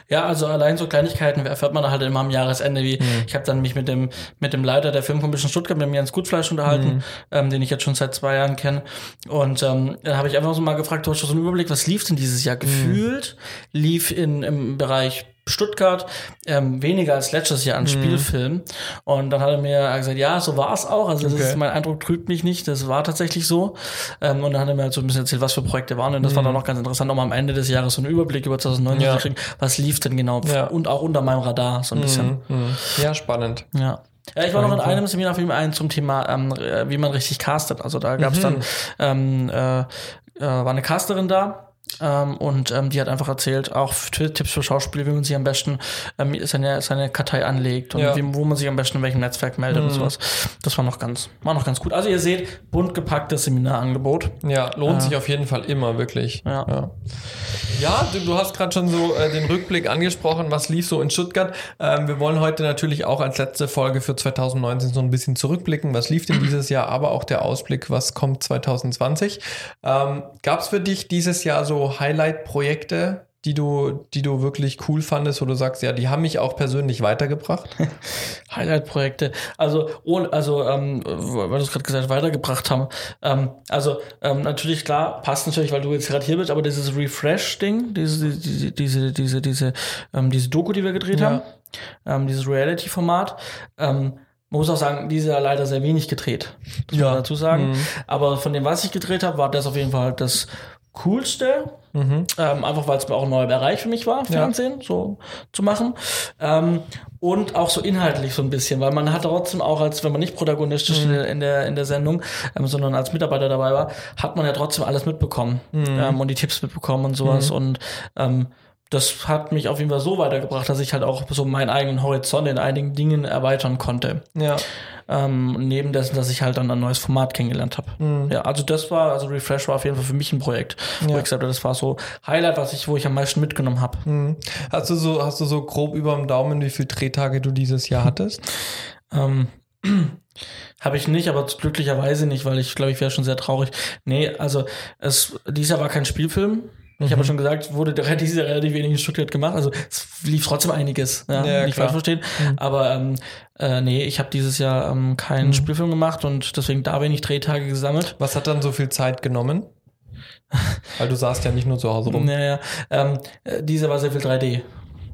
ja also allein so Kleinigkeiten erfährt man halt immer am Jahresende, wie mhm. ich habe dann mich mit dem mit dem Leiter der Filmkommission Stuttgart, mit mir Jens Gutfleisch unterhalten, mhm. ähm, den ich jetzt schon seit zwei Jahren kenne. Und ähm, dann habe ich einfach so mal gefragt, du hast schon so einen Überblick, was lief denn dieses Jahr? Mhm. Gefühlt lief in im Bereich Stuttgart ähm, weniger als letztes Jahr an mhm. Spielfilmen. Und dann hat er mir gesagt, ja, so war es auch. Also das okay. ist, mein Eindruck trügt mich nicht. Das war tatsächlich so. Ähm, und dann hat er mir halt so ein bisschen erzählt, was für Projekte waren. Und das mhm. war dann noch ganz interessant, um am Ende des Jahres so einen Überblick über 2019 ja. zu kriegen. Was lief denn genau? Ja. Und auch unter meinem Radar so ein bisschen. Mhm. mhm. Ja, spannend. Ja. Ja, ich war noch in einem Seminar Film ein zum Thema, ähm, wie man richtig castet. Also da gab es mhm. dann, ähm, äh, äh, war eine Casterin da, ähm, und ähm, die hat einfach erzählt, auch Tipps für Schauspieler, wie man sich am besten ähm, seine, seine Kartei anlegt und ja. wie, wo man sich am besten in welchem Netzwerk meldet mhm. und sowas. Das war noch ganz, war noch ganz gut. Also ihr seht, bunt gepacktes Seminarangebot. Ja, lohnt äh, sich auf jeden Fall immer, wirklich. Ja, ja. ja du, du hast gerade schon so äh, den Rückblick angesprochen, was lief so in Stuttgart. Ähm, wir wollen heute natürlich auch als letzte Folge für 2019 so ein bisschen zurückblicken, was lief denn dieses Jahr, aber auch der Ausblick, was kommt 2020. Ähm, Gab es für dich dieses Jahr so Highlight-Projekte, die du, die du wirklich cool fandest, wo du sagst, ja, die haben mich auch persönlich weitergebracht? Highlight-Projekte. Also, ohne, also, ähm, weil du es gerade gesagt weitergebracht haben. Ähm, also, ähm, natürlich, klar, passt natürlich, weil du jetzt gerade hier bist, aber dieses Refresh-Ding, diese, diese, diese, diese, diese, ähm, diese Doku, die wir gedreht ja. haben, ähm, dieses Reality-Format, ähm, man muss auch sagen, diese ja leider sehr wenig gedreht, muss ja. man dazu sagen. Mhm. Aber von dem, was ich gedreht habe, war das auf jeden Fall das coolste. Mhm. Ähm, einfach weil es mir auch ein neuer Bereich für mich war, Fernsehen ja. so zu machen. Ähm, und auch so inhaltlich so ein bisschen, weil man hat trotzdem auch, als wenn man nicht protagonistisch mhm. in, der, in der Sendung, ähm, sondern als Mitarbeiter dabei war, hat man ja trotzdem alles mitbekommen mhm. ähm, und die Tipps mitbekommen und sowas. Mhm. Und ähm, das hat mich auf jeden Fall so weitergebracht, dass ich halt auch so meinen eigenen Horizont in einigen Dingen erweitern konnte. Ja. Ähm, neben dessen, dass ich halt dann ein neues Format kennengelernt habe. Mhm. Ja, also das war, also Refresh war auf jeden Fall für mich ein Projekt, ja. wo ich gesagt das war so Highlight, was ich, wo ich am meisten mitgenommen habe. Mhm. Hast du so, hast du so grob über dem Daumen, wie viele Drehtage du dieses Jahr hattest? ähm, habe ich nicht, aber glücklicherweise nicht, weil ich glaube, ich wäre schon sehr traurig. Nee, also es, dieses Jahr war kein Spielfilm. Ich mhm. habe ja schon gesagt, wurde Jahr relativ wenig in Stuttgart gemacht. Also es lief trotzdem einiges, ja, ja nicht falsch verstehen. Mhm. Aber ähm, äh, nee, ich habe dieses Jahr ähm, keinen mhm. Spielfilm gemacht und deswegen da wenig Drehtage gesammelt. Was hat dann so viel Zeit genommen? Weil du saßt ja nicht nur zu Hause rum. Naja, ähm, äh, dieser war sehr viel 3D.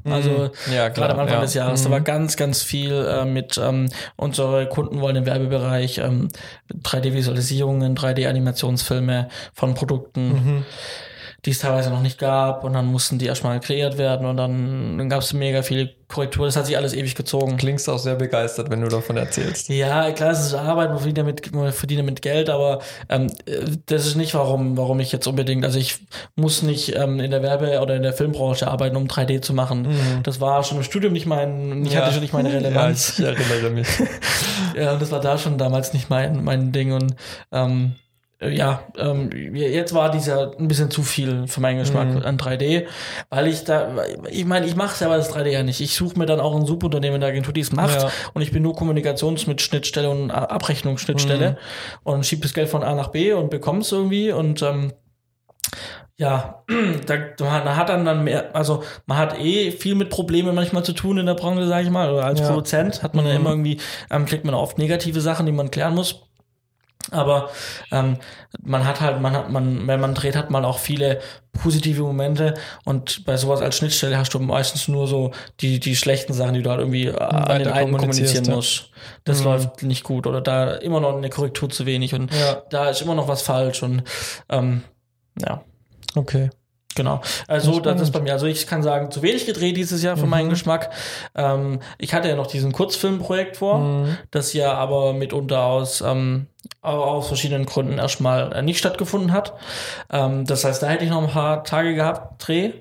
Also mhm. ja, gerade am Anfang ja. des Jahres, mhm. da war ganz, ganz viel äh, mit ähm, unsere Kunden wollen im Werbebereich ähm, 3D-Visualisierungen, 3D-Animationsfilme von Produkten. Mhm die es teilweise noch nicht gab und dann mussten die erstmal kreiert werden und dann, dann gab es mega viele Korrekturen. Das hat sich alles ewig gezogen. Klingst auch sehr begeistert, wenn du davon erzählst. Ja, klar, es ist Arbeit, man verdient damit, man verdient damit Geld, aber ähm, das ist nicht, warum, warum ich jetzt unbedingt, also ich muss nicht ähm, in der Werbe- oder in der Filmbranche arbeiten, um 3D zu machen. Mhm. Das war schon im Studium nicht mein, ich ja. hatte schon nicht meine Relevanz. Ja, ich erinnere mich. ja, und das war da schon damals nicht mein, mein Ding und ähm, äh, ja, ähm, jetzt war dieser ein bisschen zu viel für meinen Geschmack mhm. an 3D, weil ich da, ich meine, ich mache selber das 3D ja nicht. Ich suche mir dann auch ein Subunternehmen in der Agentur, die es macht ja. und ich bin nur Kommunikations mit Schnittstelle und Abrechnungsschnittstelle mhm. und schiebe das Geld von A nach B und bekomme es irgendwie und ähm, ja, da, man hat dann dann mehr, also man hat eh viel mit Problemen manchmal zu tun in der Branche, sage ich mal, oder als ja. Produzent hat man mhm. ja immer irgendwie, ähm, kriegt man oft negative Sachen, die man klären muss. Aber ähm, man hat halt, man hat, man, wenn man dreht, hat man auch viele positive Momente und bei sowas als Schnittstelle hast du meistens nur so die, die schlechten Sachen, die du halt irgendwie äh, an den einen kommunizieren ja. musst. Das mhm. läuft nicht gut oder da immer noch eine Korrektur zu wenig und ja. da ist immer noch was falsch und ähm, ja. Okay. Genau. Also das, das ist bei mir. Also ich kann sagen, zu wenig gedreht dieses Jahr für mhm. meinen Geschmack. Ähm, ich hatte ja noch diesen Kurzfilmprojekt vor, mhm. das ja aber mitunter aus ähm, aus verschiedenen Gründen erstmal äh, nicht stattgefunden hat. Ähm, das heißt, da hätte ich noch ein paar Tage gehabt, Dreh.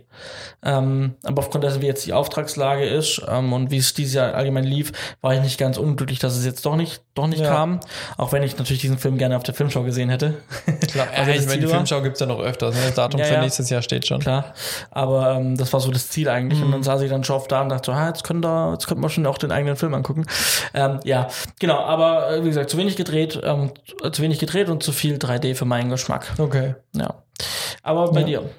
Ähm, aber aufgrund dessen, wie jetzt die Auftragslage ist ähm, und wie es dieses Jahr allgemein lief, war ich nicht ganz unglücklich, dass es jetzt doch nicht, doch nicht Ja. kam. Auch wenn ich natürlich diesen Film gerne auf der Filmschau gesehen hätte. Klar, Also ich das meine, die Filmschau gibt's ja noch öfters. Ne? Das Datum Ja, für ja. nächstes Jahr steht schon. Klar. Aber ähm, das war so das Ziel eigentlich. Und dann saß ich dann schon oft da und dachte so, ah, jetzt können da, jetzt könnte man schon auch den eigenen Film angucken. Ähm, ja, genau. Aber äh, wie gesagt, zu wenig gedreht, ähm, zu wenig gedreht und zu viel 3D für meinen Geschmack. Okay. Ja. Aber bei Ja. dir.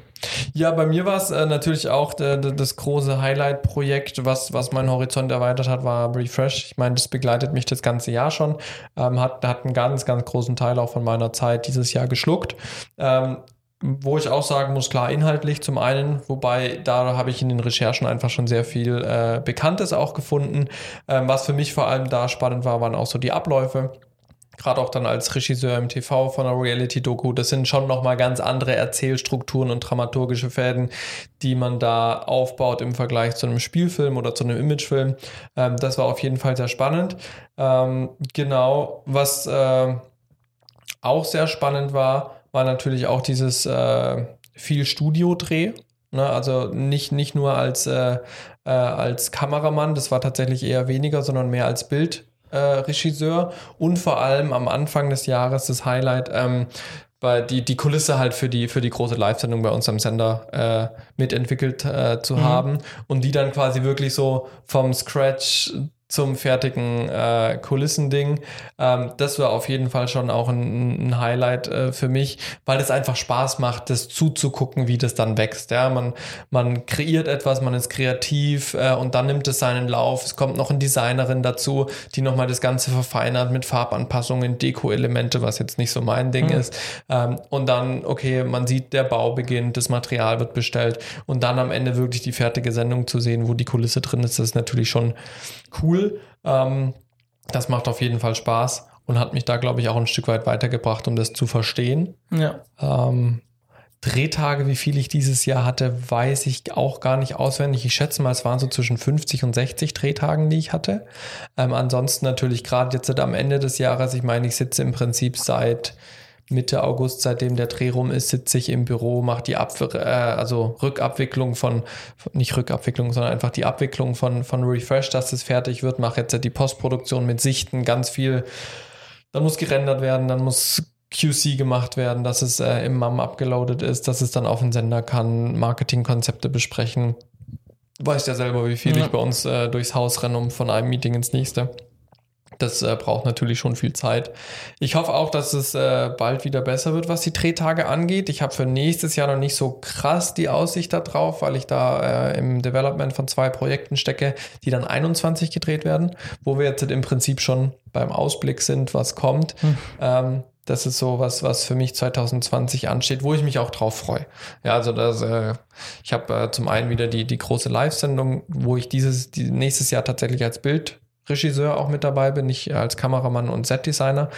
Ja, bei mir war es äh, natürlich auch der, der, das große Highlight-Projekt, was, was meinen Horizont erweitert hat, war Refresh. Ich meine, das begleitet mich das ganze Jahr schon. Ähm, hat, hat einen ganz, ganz großen Teil auch von meiner Zeit dieses Jahr geschluckt. Ähm, wo ich auch sagen muss, klar, inhaltlich zum einen, wobei da habe ich in den Recherchen einfach schon sehr viel äh, Bekanntes auch gefunden. Ähm, was für mich vor allem da spannend war, waren auch so die Abläufe gerade auch dann als Regisseur im TV von einer Reality-Doku, das sind schon nochmal ganz andere Erzählstrukturen und dramaturgische Fäden, die man da aufbaut im Vergleich zu einem Spielfilm oder zu einem Imagefilm. Ähm, das war auf jeden Fall sehr spannend. Ähm, genau, was äh, auch sehr spannend war, war natürlich auch dieses äh, viel Studio-Dreh. Ne? Also nicht, nicht nur als, äh, äh, als Kameramann, das war tatsächlich eher weniger, sondern mehr als Bild äh, Regisseur und vor allem am Anfang des Jahres das Highlight, ähm, bei die, die Kulisse halt für die, für die große Live-Sendung bei uns am Sender äh, mitentwickelt äh, zu haben und die dann quasi wirklich so vom Scratch zum fertigen äh, Kulissending. Ähm, das war auf jeden Fall schon auch ein, ein Highlight äh, für mich, weil es einfach Spaß macht, das zuzugucken, wie das dann wächst. Ja, man, man kreiert etwas, man ist kreativ äh, und dann nimmt es seinen Lauf. Es kommt noch eine Designerin dazu, die nochmal das Ganze verfeinert mit Farbanpassungen, Deko-Elemente, was jetzt nicht so mein Ding ist. Ähm, und dann, okay, man sieht, der Bau beginnt, das Material wird bestellt und dann am Ende wirklich die fertige Sendung zu sehen, wo die Kulisse drin ist, das ist natürlich schon cool. Ähm, das macht auf jeden Fall Spaß und hat mich da, glaube ich, auch ein Stück weit weitergebracht, um das zu verstehen. Ja. Ähm, Drehtage, wie viel ich dieses Jahr hatte, weiß ich auch gar nicht auswendig. Ich schätze mal, es waren so zwischen 50 und 60 Drehtagen, die ich hatte. Ähm, ansonsten natürlich gerade jetzt am Ende des Jahres, ich meine, ich sitze im Prinzip seit Mitte August, seitdem der Dreh rum ist, sitze ich im Büro, mache die Ab äh, also Rückabwicklung von, nicht Rückabwicklung, sondern einfach die Abwicklung von, von Refresh, dass es fertig wird, mache jetzt die Postproduktion mit Sichten, ganz viel. Dann muss gerendert werden, dann muss QC gemacht werden, dass es äh, im MAM abgeloadet ist, dass es dann auf den Sender kann, Marketingkonzepte besprechen. Weißt ja selber, wie viel Ja. ich bei uns äh, durchs Haus renne, um von einem Meeting ins nächste. Das äh, braucht natürlich schon viel Zeit. Ich hoffe auch, dass es äh, bald wieder besser wird, was die Drehtage angeht. Ich habe für nächstes Jahr noch nicht so krass die Aussicht darauf, weil ich da äh, im Development von zwei Projekten stecke, die dann 21 gedreht werden, wo wir jetzt im Prinzip schon beim Ausblick sind, was kommt. Ähm, das ist so was, was für mich 2020 ansteht, wo ich mich auch drauf freue. Ja, also das, äh, ich habe äh, zum einen wieder die, die große Live-Sendung, wo ich dieses die, nächstes Jahr tatsächlich als Bildregisseur auch mit dabei bin, nicht als Kameramann und Setdesigner.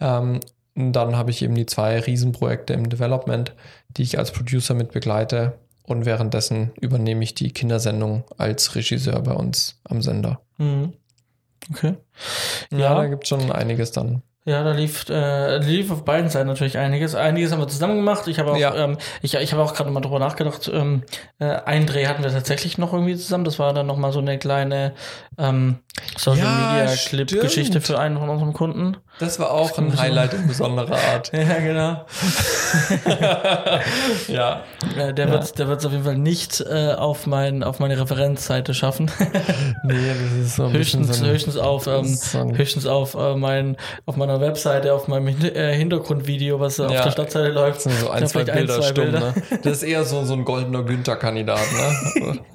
Ähm, dann habe ich eben die zwei Riesenprojekte im Development, die ich als Producer mit begleite. Und währenddessen übernehme ich die Kindersendung als Regisseur bei uns am Sender. Mhm. Okay. Ja, Ja. da gibt es schon einiges dann. Ja, da lief, äh, lief auf beiden Seiten natürlich einiges. Einiges haben wir zusammen gemacht. Ich habe auch, Ja. ähm, ich, ich habe auch gerade mal drüber nachgedacht. Ähm, äh, einen Dreh hatten wir tatsächlich noch irgendwie zusammen. Das war dann noch mal so eine kleine ähm, Social Ja, Media Clip Geschichte stimmt. für einen von unseren Kunden. Das war auch ein so. Highlight in besonderer Art. Ja, genau. ja. Äh, der Ja. wird, der wird es auf jeden Fall nicht äh, auf mein, auf meine Referenzseite schaffen. Nee, das ist so ein bisschen höchstens, so ein, höchstens auf, ähm, so ein- höchstens auf äh, mein, auf meiner Webseite, auf meinem äh, Hintergrundvideo, was äh, auf Ja. der Startseite läuft. so, so ein, zwei vielleicht ein, Bilder zwei stumm, Bilder. ne? Das ist eher so, so ein goldener Günther-Kandidat, ne?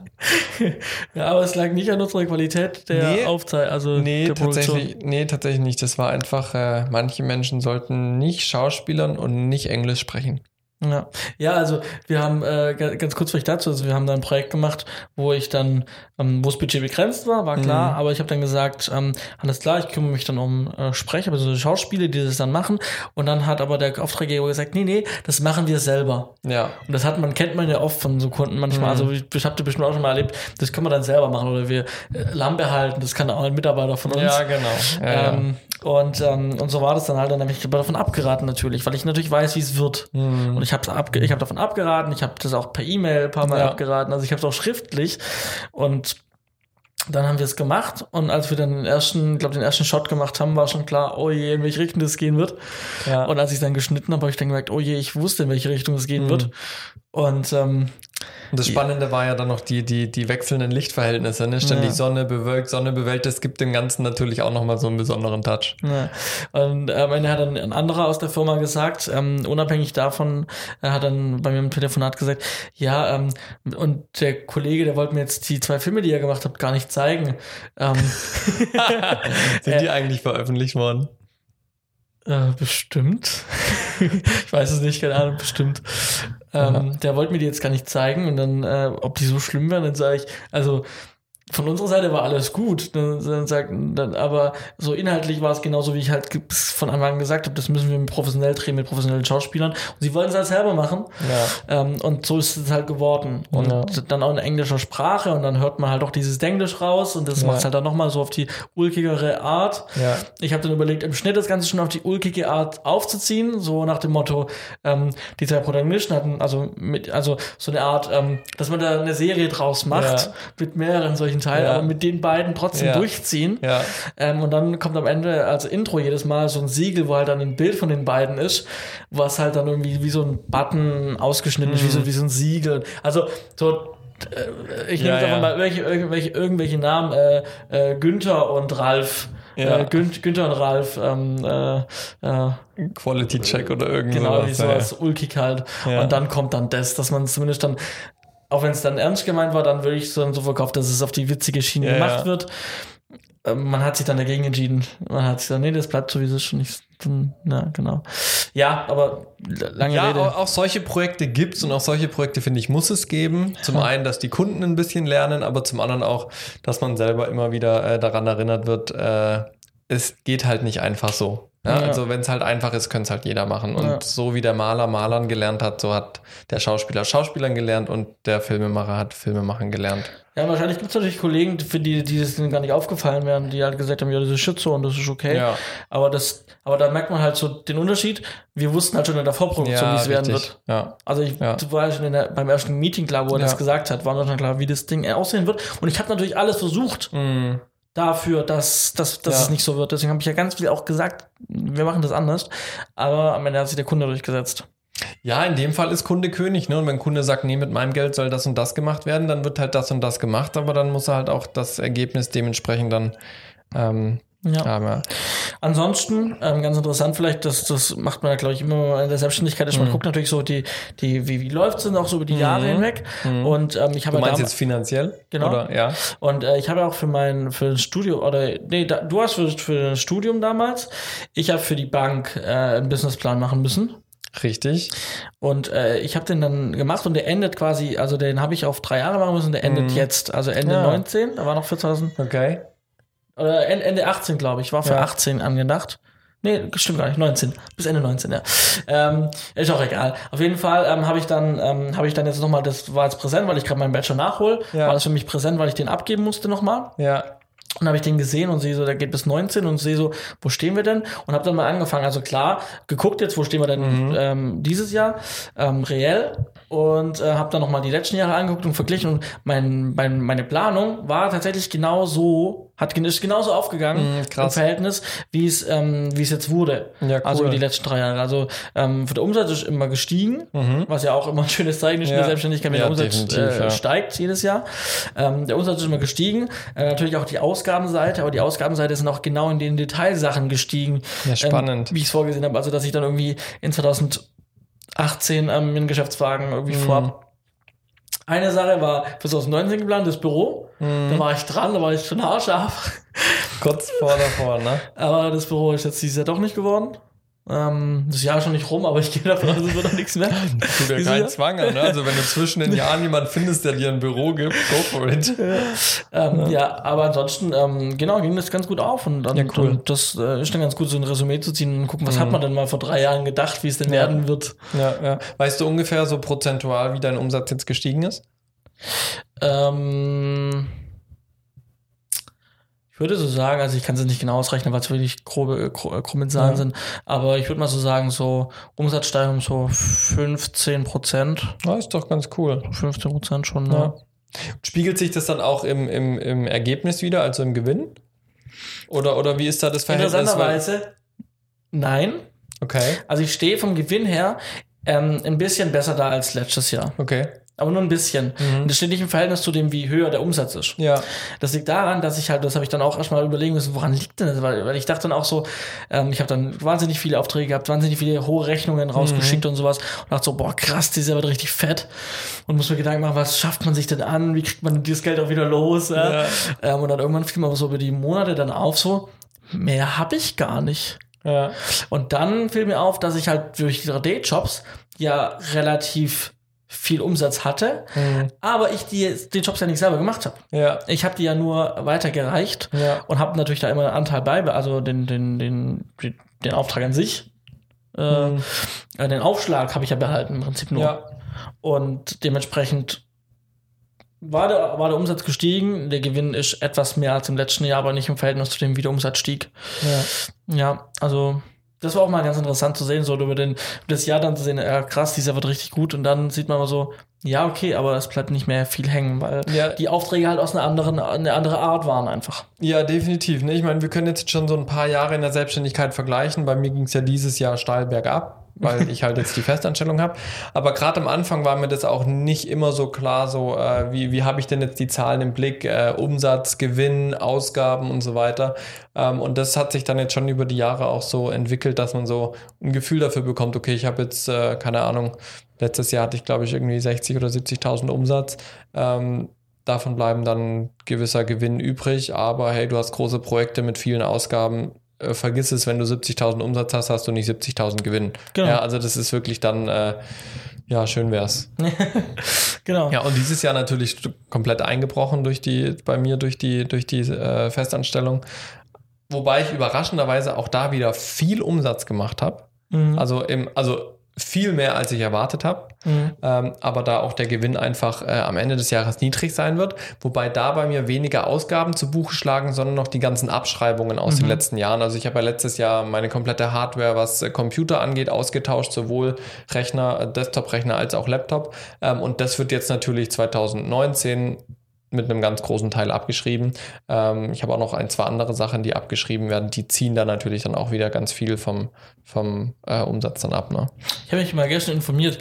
Ja, aber es lag nicht an unserer Qualität der Nee. Aufzeichnung, also Nee, der Produktion. tatsächlich, nee, tatsächlich nicht. Das war einfach, äh, manche Menschen sollten nicht Schauspielern und nicht Englisch sprechen. Ja. ja, also wir haben äh, ga- ganz kurz vielleicht dazu, also wir haben da ein Projekt gemacht, wo ich dann, ähm, wo das Budget begrenzt war, war klar, Mhm. aber ich habe dann gesagt, ähm, alles klar, ich kümmere mich dann um äh, Sprecher, also Schauspieler, die das dann machen. Und dann hat aber der Auftraggeber gesagt, nee, nee, das machen wir selber. Ja. Und das hat man, kennt man ja oft von so Kunden manchmal. Mhm. Also ich, habe das bestimmt auch schon mal erlebt, das können wir dann selber machen oder wir äh, Lampe halten, das kann auch ein Mitarbeiter von uns. Ja, genau. Ja, Ähm, Und, ähm, und so war das dann halt. Dann habe ich davon abgeraten natürlich, weil ich natürlich weiß, wie es wird. Mhm. Und ich habe abge ich hab davon abgeraten. Ich habe das auch per E-Mail ein paar Mal Ja. abgeraten. Also ich habe es auch schriftlich. Und dann haben wir es gemacht. Und als wir dann den ersten, glaube den ersten Shot gemacht haben, war schon klar, oh je, in welche Richtung das gehen wird. Ja. Und als ich dann geschnitten habe, habe ich dann gemerkt, oh je, ich wusste, in welche Richtung es Mhm. gehen wird. Und ähm, Und das Spannende war ja dann noch die, die, die wechselnden Lichtverhältnisse, ne? Ständig Ja. Sonne bewölkt, Sonne bewölkt, das gibt dem Ganzen natürlich auch nochmal so einen besonderen Touch. Ja. Und äh, am Ende hat dann ein anderer aus der Firma gesagt, ähm, unabhängig davon, er hat dann bei mir im Telefonat gesagt, ja, ähm, und der Kollege, der wollte mir jetzt die zwei Filme, die er gemacht hat, gar nicht zeigen. Ähm, Sind die eigentlich veröffentlicht worden? äh, bestimmt. ich weiß es nicht, keine Ahnung, bestimmt. Ähm, der wollte mir die jetzt gar nicht zeigen und dann, äh, ob die so schlimm wären, dann sage ich, also von unserer Seite war alles gut, dann, dann sagt, dann, aber so inhaltlich war es genauso, wie ich halt von Anfang an gesagt habe, das müssen wir professionell drehen mit professionellen Schauspielern. Und sie wollen es halt selber machen. Ja. Ähm, und so ist es halt geworden. Und Ja. dann auch in englischer Sprache und dann hört man halt auch dieses Denglisch raus und das Ja. macht es halt dann nochmal so auf die ulkigere Art. Ja. Ich habe dann überlegt, im Schnitt das Ganze schon auf die ulkige Art aufzuziehen, so nach dem Motto, ähm, die zwei Protagonisten hatten, also mit, also so eine Art, ähm, dass man da eine Serie draus macht, mit mehreren solchen Teilen, Ja. aber mit den beiden trotzdem Ja. durchziehen. Ja. Ähm, und dann kommt am Ende als Intro jedes Mal so ein Siegel, wo halt dann ein Bild von den beiden ist, was halt dann irgendwie wie so ein Button ausgeschnitten ist, wie Mhm. so, wie so ein Siegel. Also so äh, ich nehme Ja, jetzt einfach ja. mal irgendwelche, irgendwelche, irgendwelche Namen, äh, äh, Günther und Ralf. Ja. Äh, Gün Günther und Ralf, ähm, äh, äh, Quality Check oder irgend genau, wie sowas. sowas, ulkig halt. Ja. Und dann kommt dann das, dass man zumindest dann, auch wenn es dann ernst gemeint war, dann würde ich es dann so verkauft, dass es auf die witzige Schiene Ja, gemacht ja. wird. Ähm, Man hat sich dann dagegen entschieden. Man hat sich dann, nee, das bleibt so, wie es ist. Und ich, dann, ja, genau. Ja, aber lange Ja, Rede. auch, auch solche Projekte gibt's und auch solche Projekte, finde ich, muss es geben. Zum einen, dass die Kunden ein bisschen lernen, aber zum anderen auch, dass man selber immer wieder äh, daran erinnert wird, äh, es geht halt nicht einfach so. Ja, Ja. Also wenn es halt einfach ist, könnte es halt jeder machen. Und Ja. so wie der Maler Malern gelernt hat, so hat der Schauspieler Schauspielern gelernt und der Filmemacher hat Filmemachen gelernt. Ja, wahrscheinlich gibt es natürlich Kollegen, für die, die das gar nicht aufgefallen wären, die halt gesagt haben, ja, das ist so und das ist okay. Ja. Aber das, aber da merkt man halt so den Unterschied. Wir wussten halt schon in der Vorproduktion, Ja, wie es werden wird. Ja. Also ich Ja. war ja schon in der, beim ersten Meeting klar, wo er das gesagt hat, war mir schon klar, wie das Ding aussehen wird. Und ich habe natürlich alles versucht Mm, dafür, dass, dass, dass Ja. es nicht so wird. Deswegen habe ich ja ganz viel auch gesagt, wir machen das anders. Aber am Ende hat sich der Kunde durchgesetzt. Ja, in dem Fall ist Kunde König, ne? Und wenn Kunde sagt, nee, mit meinem Geld soll das und das gemacht werden, dann wird halt das und das gemacht, aber dann muss er halt auch das Ergebnis dementsprechend dann ähm, Ja. Ja. Ansonsten, ähm, ganz interessant vielleicht, das, das macht man ja, glaube ich, immer in der Selbstständigkeit, ist, man Mhm. guckt natürlich so die, die, wie, wie läuft es denn auch so über die Jahre hinweg. Und ähm, ich habe Du meinst jetzt finanziell? Genau. Oder? Ja. Und äh, ich habe auch für mein für das Studium oder nee, da, du hast für, für das Studium damals, ich habe für die Bank äh, einen Businessplan machen müssen. Richtig. Und äh, ich habe den dann gemacht und der endet quasi, also den habe ich auf drei Jahre machen müssen, der endet Mhm. jetzt, also Ende Ja. 19, da war noch für 2000 Okay. Oder Ende, Ende 18, glaube ich, war für Ja. 18 angedacht. Nee, stimmt gar nicht, 19, bis Ende 19, ja. Ähm, ist auch egal. Auf jeden Fall ähm, habe ich dann ähm, habe ich dann jetzt nochmal, das war jetzt präsent, weil ich gerade meinen Bachelor nachhole, Ja. war das für mich präsent, weil ich den abgeben musste nochmal. Ja. Und habe ich den gesehen und sehe so, der geht bis 19 und sehe so, wo stehen wir denn? Und habe dann mal angefangen, also klar, geguckt jetzt, wo stehen wir denn Mhm. ähm, dieses Jahr, ähm, reell. Und äh, habe dann nochmal die letzten Jahre angeguckt und verglichen. Und mein, mein, meine Planung war tatsächlich genau so, hat ist genauso aufgegangen Mhm, krass. im Verhältnis, wie es ähm, wie es jetzt wurde. Ja, cool. Also über die letzten drei Jahre. Also ähm, für der Umsatz ist immer gestiegen, was ja auch immer ein schönes Zeichen ist in Mhm. Ja. der Selbstständigkeit, wenn Ja, der Umsatz äh, steigt jedes Jahr. Ähm, der Umsatz ist immer gestiegen. Äh, natürlich auch die Ausgabenseite, aber die Ausgabenseite sind auch genau in den Detailsachen gestiegen. Ja, spannend. Ähm, wie ich es vorgesehen habe. Also, dass ich dann irgendwie in 2018 ähm, einen Geschäftswagen irgendwie Mhm. vorab. Eine Sache war für 2019 geplant, das Büro. Mhm. Da war ich dran, da war ich schon haarscharf. Kurz vor davor, ne? Aber das Büro ist jetzt dieses Jahr doch nicht geworden. Ähm, das Jahr ist schon nicht rum, aber ich gehe davon aus, es wird noch nichts mehr. Tut ja keinen ja? Zwang an, ne? Also wenn du zwischen den Jahren jemanden findest, der dir ein Büro gibt, go for it. Ähm, ja. aber ansonsten, ähm, genau, ging das ganz gut auf und dann, Ja, cool. und das äh, ist dann ganz gut, so ein Resümee zu ziehen und gucken, was hat man denn mal vor drei Jahren gedacht, wie es denn werden wird. Ja, ja. Weißt du ungefähr so prozentual, wie dein Umsatz jetzt gestiegen ist? Ähm, würde so sagen, also ich kann es nicht genau ausrechnen, weil es wirklich grobe, krumme Zahlen ja. sind, aber ich würde mal so sagen, so Umsatzsteigerung so 15 Prozent. Ja, ist doch ganz cool. 15 Prozent schon, ja. ja. Spiegelt sich das dann auch im, im, im Ergebnis wieder, also im Gewinn? Oder, oder wie ist da das Verhältnis? Interessanterweise, nein. Okay. Also ich stehe vom Gewinn her ähm, ein bisschen besser da als letztes Jahr. Okay aber nur ein bisschen. Mhm. Und das steht nicht im Verhältnis zu dem, wie höher der Umsatz ist. Ja. Das liegt daran, dass ich halt, das habe ich dann auch erstmal überlegen müssen, woran liegt denn das? Weil, weil ich dachte dann auch so, ähm, ich habe dann wahnsinnig viele Aufträge gehabt, wahnsinnig viele hohe Rechnungen rausgeschickt mhm. und sowas und dachte so, boah, krass, dieser wird richtig fett und muss mir Gedanken machen, was schafft man sich denn an? Wie kriegt man dieses Geld auch wieder los? Ja? Ja. Ähm, und dann irgendwann fiel mir so über die Monate dann auf so, mehr habe ich gar nicht. Ja. Und dann fiel mir auf, dass ich halt durch die 3D-Jobs ja relativ viel Umsatz hatte, mhm. aber ich die, den Jobs ja nicht selber gemacht habe. Ja. Ich habe die ja nur weitergereicht ja. und habe natürlich da immer einen Anteil bei, also den, den, den, den Auftrag an sich. Äh, mhm. Äh, den Aufschlag habe ich ja behalten im Prinzip nur. Ja. Und dementsprechend war der, war der Umsatz gestiegen. Der Gewinn ist etwas mehr als im letzten Jahr, aber nicht im Verhältnis zu dem, wie der Umsatz stieg. Ja, ja also das war auch mal ganz interessant zu sehen, so über den, das Jahr dann zu sehen, ja krass, dieser wird richtig gut und dann sieht man mal so, ja, okay, aber es bleibt nicht mehr viel hängen, weil ja. die Aufträge halt aus einer anderen, eine andere Art waren einfach. Ja, definitiv. Ne? Ich meine, wir können jetzt schon so ein paar Jahre in der Selbstständigkeit vergleichen. Bei mir ging es ja dieses Jahr steil bergab weil ich halt jetzt die Festanstellung habe. Aber gerade am Anfang war mir das auch nicht immer so klar, so äh, wie, wie habe ich denn jetzt die Zahlen im Blick, äh, Umsatz, Gewinn, Ausgaben und so weiter. Ähm, und das hat sich dann jetzt schon über die Jahre auch so entwickelt, dass man so ein Gefühl dafür bekommt, okay, ich habe jetzt, äh, keine Ahnung, letztes Jahr hatte ich, glaube ich, irgendwie 60 oder 70.000 Umsatz. Ähm, davon bleiben dann gewisser Gewinn übrig, aber hey, du hast große Projekte mit vielen Ausgaben, äh, vergiss es, wenn du 70.000 Umsatz hast, hast du nicht 70.000 Gewinn. Genau. Ja, also das ist wirklich dann, äh, ja, schön wär's. genau. Ja, und dieses Jahr natürlich komplett eingebrochen durch die, bei mir durch die, durch die äh, Festanstellung. Wobei ich überraschenderweise auch da wieder viel Umsatz gemacht habe. Mhm. Also im, also viel mehr, als ich erwartet habe. Mhm. Ähm, aber da auch der Gewinn einfach äh, am Ende des Jahres niedrig sein wird. Wobei da bei mir weniger Ausgaben zu Buche schlagen, sondern noch die ganzen Abschreibungen aus mhm. den letzten Jahren. Also ich habe ja letztes Jahr meine komplette Hardware, was äh, Computer angeht, ausgetauscht, sowohl Rechner, äh, Desktop-Rechner als auch Laptop. Ähm, und das wird jetzt natürlich 2019 mit einem ganz großen Teil abgeschrieben. Ähm, ich habe auch noch ein, zwei andere Sachen, die abgeschrieben werden. Die ziehen dann natürlich dann auch wieder ganz viel vom, vom äh, Umsatz dann ab. Ne? Ich habe mich mal gestern informiert.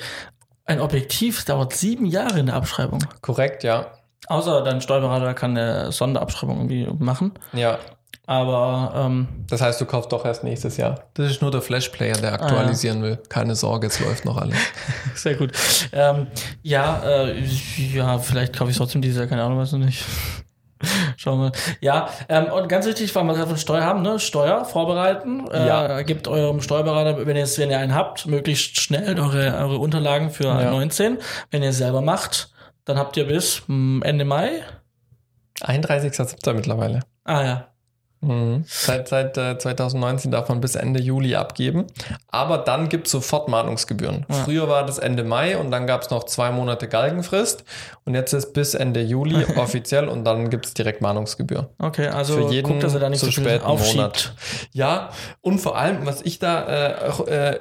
Ein Objektiv dauert sieben Jahre in der Abschreibung. Korrekt, ja. Außer dein Steuerberater kann eine Sonderabschreibung irgendwie machen. Ja. Aber ähm, das heißt, du kaufst doch erst nächstes Jahr. Das ist nur der Flash-Player, der aktualisieren ah, ja. will. Keine Sorge, es läuft noch alles. Sehr gut. Ähm, ja, äh, ja, vielleicht kaufe ich trotzdem dieses Jahr, keine Ahnung, weiß ich nicht. Schauen wir. Ja, ähm, und ganz wichtig, weil wir gerade von Steuer haben, ne? Steuer vorbereiten. Äh, ja. Gebt eurem Steuerberater, wenn ihr wenn ihr einen habt, möglichst schnell eure, eure Unterlagen für ja. 19. Wenn ihr es selber macht, dann habt ihr bis hm, Ende Mai. 31.07. mittlerweile. Ah ja, Mhm. Seit, seit äh, 2019 darf man bis Ende Juli abgeben. Aber dann gibt es sofort Mahnungsgebühren. Ja. Früher war das Ende Mai und dann gab es noch zwei Monate Galgenfrist. Und jetzt ist bis Ende Juli offiziell und dann gibt es direkt Mahnungsgebühr. Okay, also Für jeden guckt, dass er da nicht zu so spät Monat. Ja, und vor allem, was ich da äh, äh,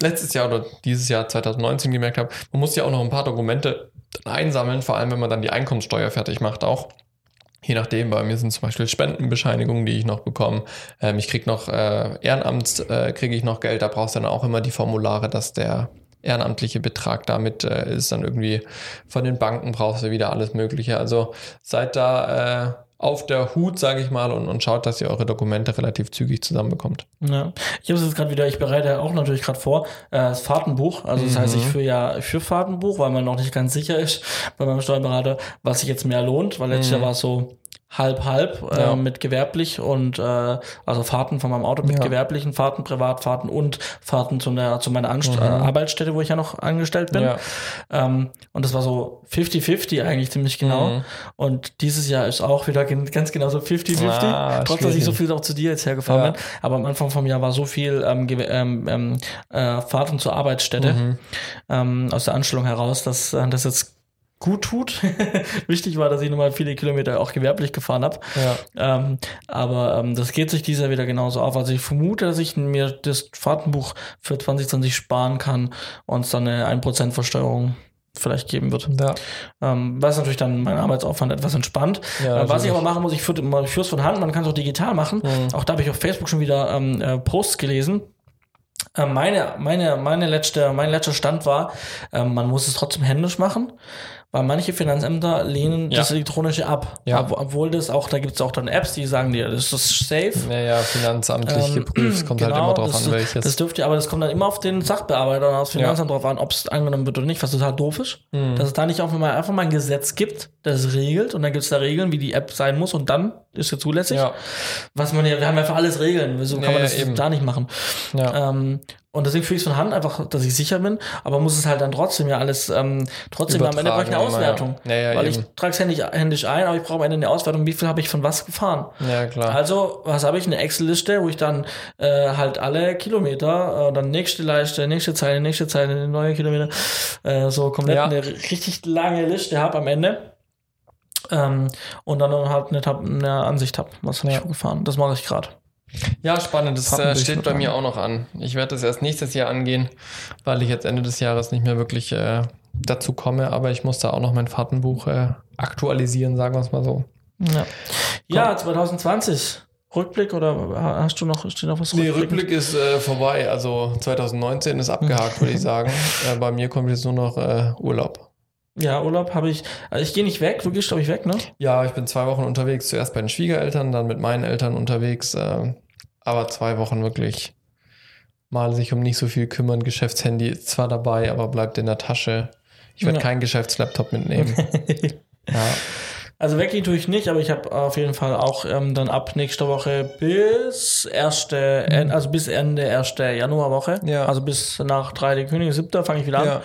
letztes Jahr oder dieses Jahr 2019 gemerkt habe, man muss ja auch noch ein paar Dokumente einsammeln, vor allem wenn man dann die Einkommenssteuer fertig macht auch. Je nachdem, bei mir sind zum Beispiel Spendenbescheinigungen, die ich noch bekomme. Ähm, ich kriege noch äh, Ehrenamts, äh, kriege ich noch Geld. Da brauchst du dann auch immer die Formulare, dass der ehrenamtliche Betrag damit äh, ist. Dann irgendwie von den Banken brauchst du wieder alles Mögliche. Also seid da äh, auf der Hut, sage ich mal, und, und schaut, dass ihr eure Dokumente relativ zügig zusammenbekommt. Ja, ich habe es jetzt gerade wieder, ich bereite auch natürlich gerade vor, äh, das Fahrtenbuch. Also das mhm. heißt, ich führe ja für Fahrtenbuch, weil man noch nicht ganz sicher ist bei meinem Steuerberater, was sich jetzt mehr lohnt, weil letztes mhm. Jahr war es so, halb halb äh, ja. mit gewerblich und äh, also Fahrten von meinem Auto mit ja. gewerblichen Fahrten, Privatfahrten und Fahrten zu, der, zu meiner Angst mhm. äh, Arbeitsstätte, wo ich ja noch angestellt bin. Ja. Ähm, und das war so 50-50 eigentlich ziemlich genau. Mhm. Und dieses Jahr ist auch wieder ganz genau so 50-50, ah, trotz dass ich so viel auch zu dir jetzt hergefahren bin. Aber am Anfang vom Jahr war so viel ähm, ähm, ähm, äh, Fahrten zur Arbeitsstätte mhm. ähm, aus der Anstellung heraus, dass äh, das jetzt gut tut. Wichtig war, dass ich nochmal viele Kilometer auch gewerblich gefahren habe. Ja. Ähm, aber ähm, das geht sich dieses Jahr wieder genauso auf. Also ich vermute, dass ich mir das Fahrtenbuch für 2020 sparen kann und es dann eine 1% Versteuerung vielleicht geben wird. Ja. Ähm, was natürlich dann mein Arbeitsaufwand etwas entspannt. Ja, äh, was ich aber machen muss, ich führe ich führe es von Hand, man kann es auch digital machen. Mhm. Auch da habe ich auf Facebook schon wieder ähm, äh, Posts gelesen. Äh, meine, meine, meine letzte, mein letzter Stand war, ähm, man muss es trotzdem händisch machen, weil manche Finanzämter lehnen Ja. das Elektronische ab. Ja. Ob, obwohl das auch, da gibt es auch dann Apps, die sagen dir, das ist safe. Naja, finanzamtlich Ähm, geprüft, kommt halt immer drauf das, an, welches. Das dürfte, aber das kommt dann immer auf den Sachbearbeiter und aufs Finanzamt drauf an, ob es angenommen wird oder nicht, was total doof ist. Mhm. Dass es da nicht einfach mal, einfach mal ein Gesetz gibt, das es regelt und dann gibt es da Regeln, wie die App sein muss und dann ist sie zulässig. ja, Was man ja, wir haben ja für alles Regeln, wieso kann Ja, man ja, das eben. da nicht machen? ja. Ähm, und deswegen fühle ich es von Hand einfach, dass ich sicher bin, aber muss es halt dann trotzdem ja alles, ähm, trotzdem am Ende brauche ich eine Übertragen immer, ja. Auswertung. Ja, ja, weil eben. ich trage es händisch, händisch ein, aber ich brauche am Ende eine Auswertung, wie viel habe ich von was gefahren. ja, klar. Also, was habe ich? Eine Excel-Liste, wo ich dann äh, halt alle Kilometer, äh, dann nächste Leiste, nächste Zeile, nächste Zeile, neue Kilometer, äh, so komplett eine richtig lange Liste habe am Ende. Ähm, und dann halt eine, Tab eine Ansicht habe, was habe ich gefahren. Das mache ich gerade. Ja, spannend. Das äh, steht bei mir auch noch an. Ich werde das erst nächstes Jahr angehen, weil ich jetzt Ende des Jahres nicht mehr wirklich äh, dazu komme. Aber ich muss da auch noch mein Fahrtenbuch äh, aktualisieren, sagen wir es mal so. Ja, ja 2020. Rückblick oder hast du noch, steht noch was Nee? Rückblick ist äh, vorbei. Also 2019 ist abgehakt, würde ich sagen. Äh, bei mir kommt jetzt nur noch äh, Urlaub. Ja, Urlaub habe ich. Also ich gehe nicht weg, wirklich glaube ich weg, ne? Ja, ich bin zwei Wochen unterwegs. Zuerst bei den Schwiegereltern, dann mit meinen Eltern unterwegs. Äh, aber zwei Wochen wirklich mal sich um nicht so viel kümmern. Geschäftshandy ist zwar dabei, aber bleibt in der Tasche. Ich werde Ja. keinen Geschäftslaptop mitnehmen. ja. Also weggehen tue ich nicht, aber ich habe auf jeden Fall auch ähm, dann ab nächster Woche bis erste, en- also bis Ende erste Januarwoche, Mhm. Ja. also bis nach drei der Könige, siebter fange ich wieder ja.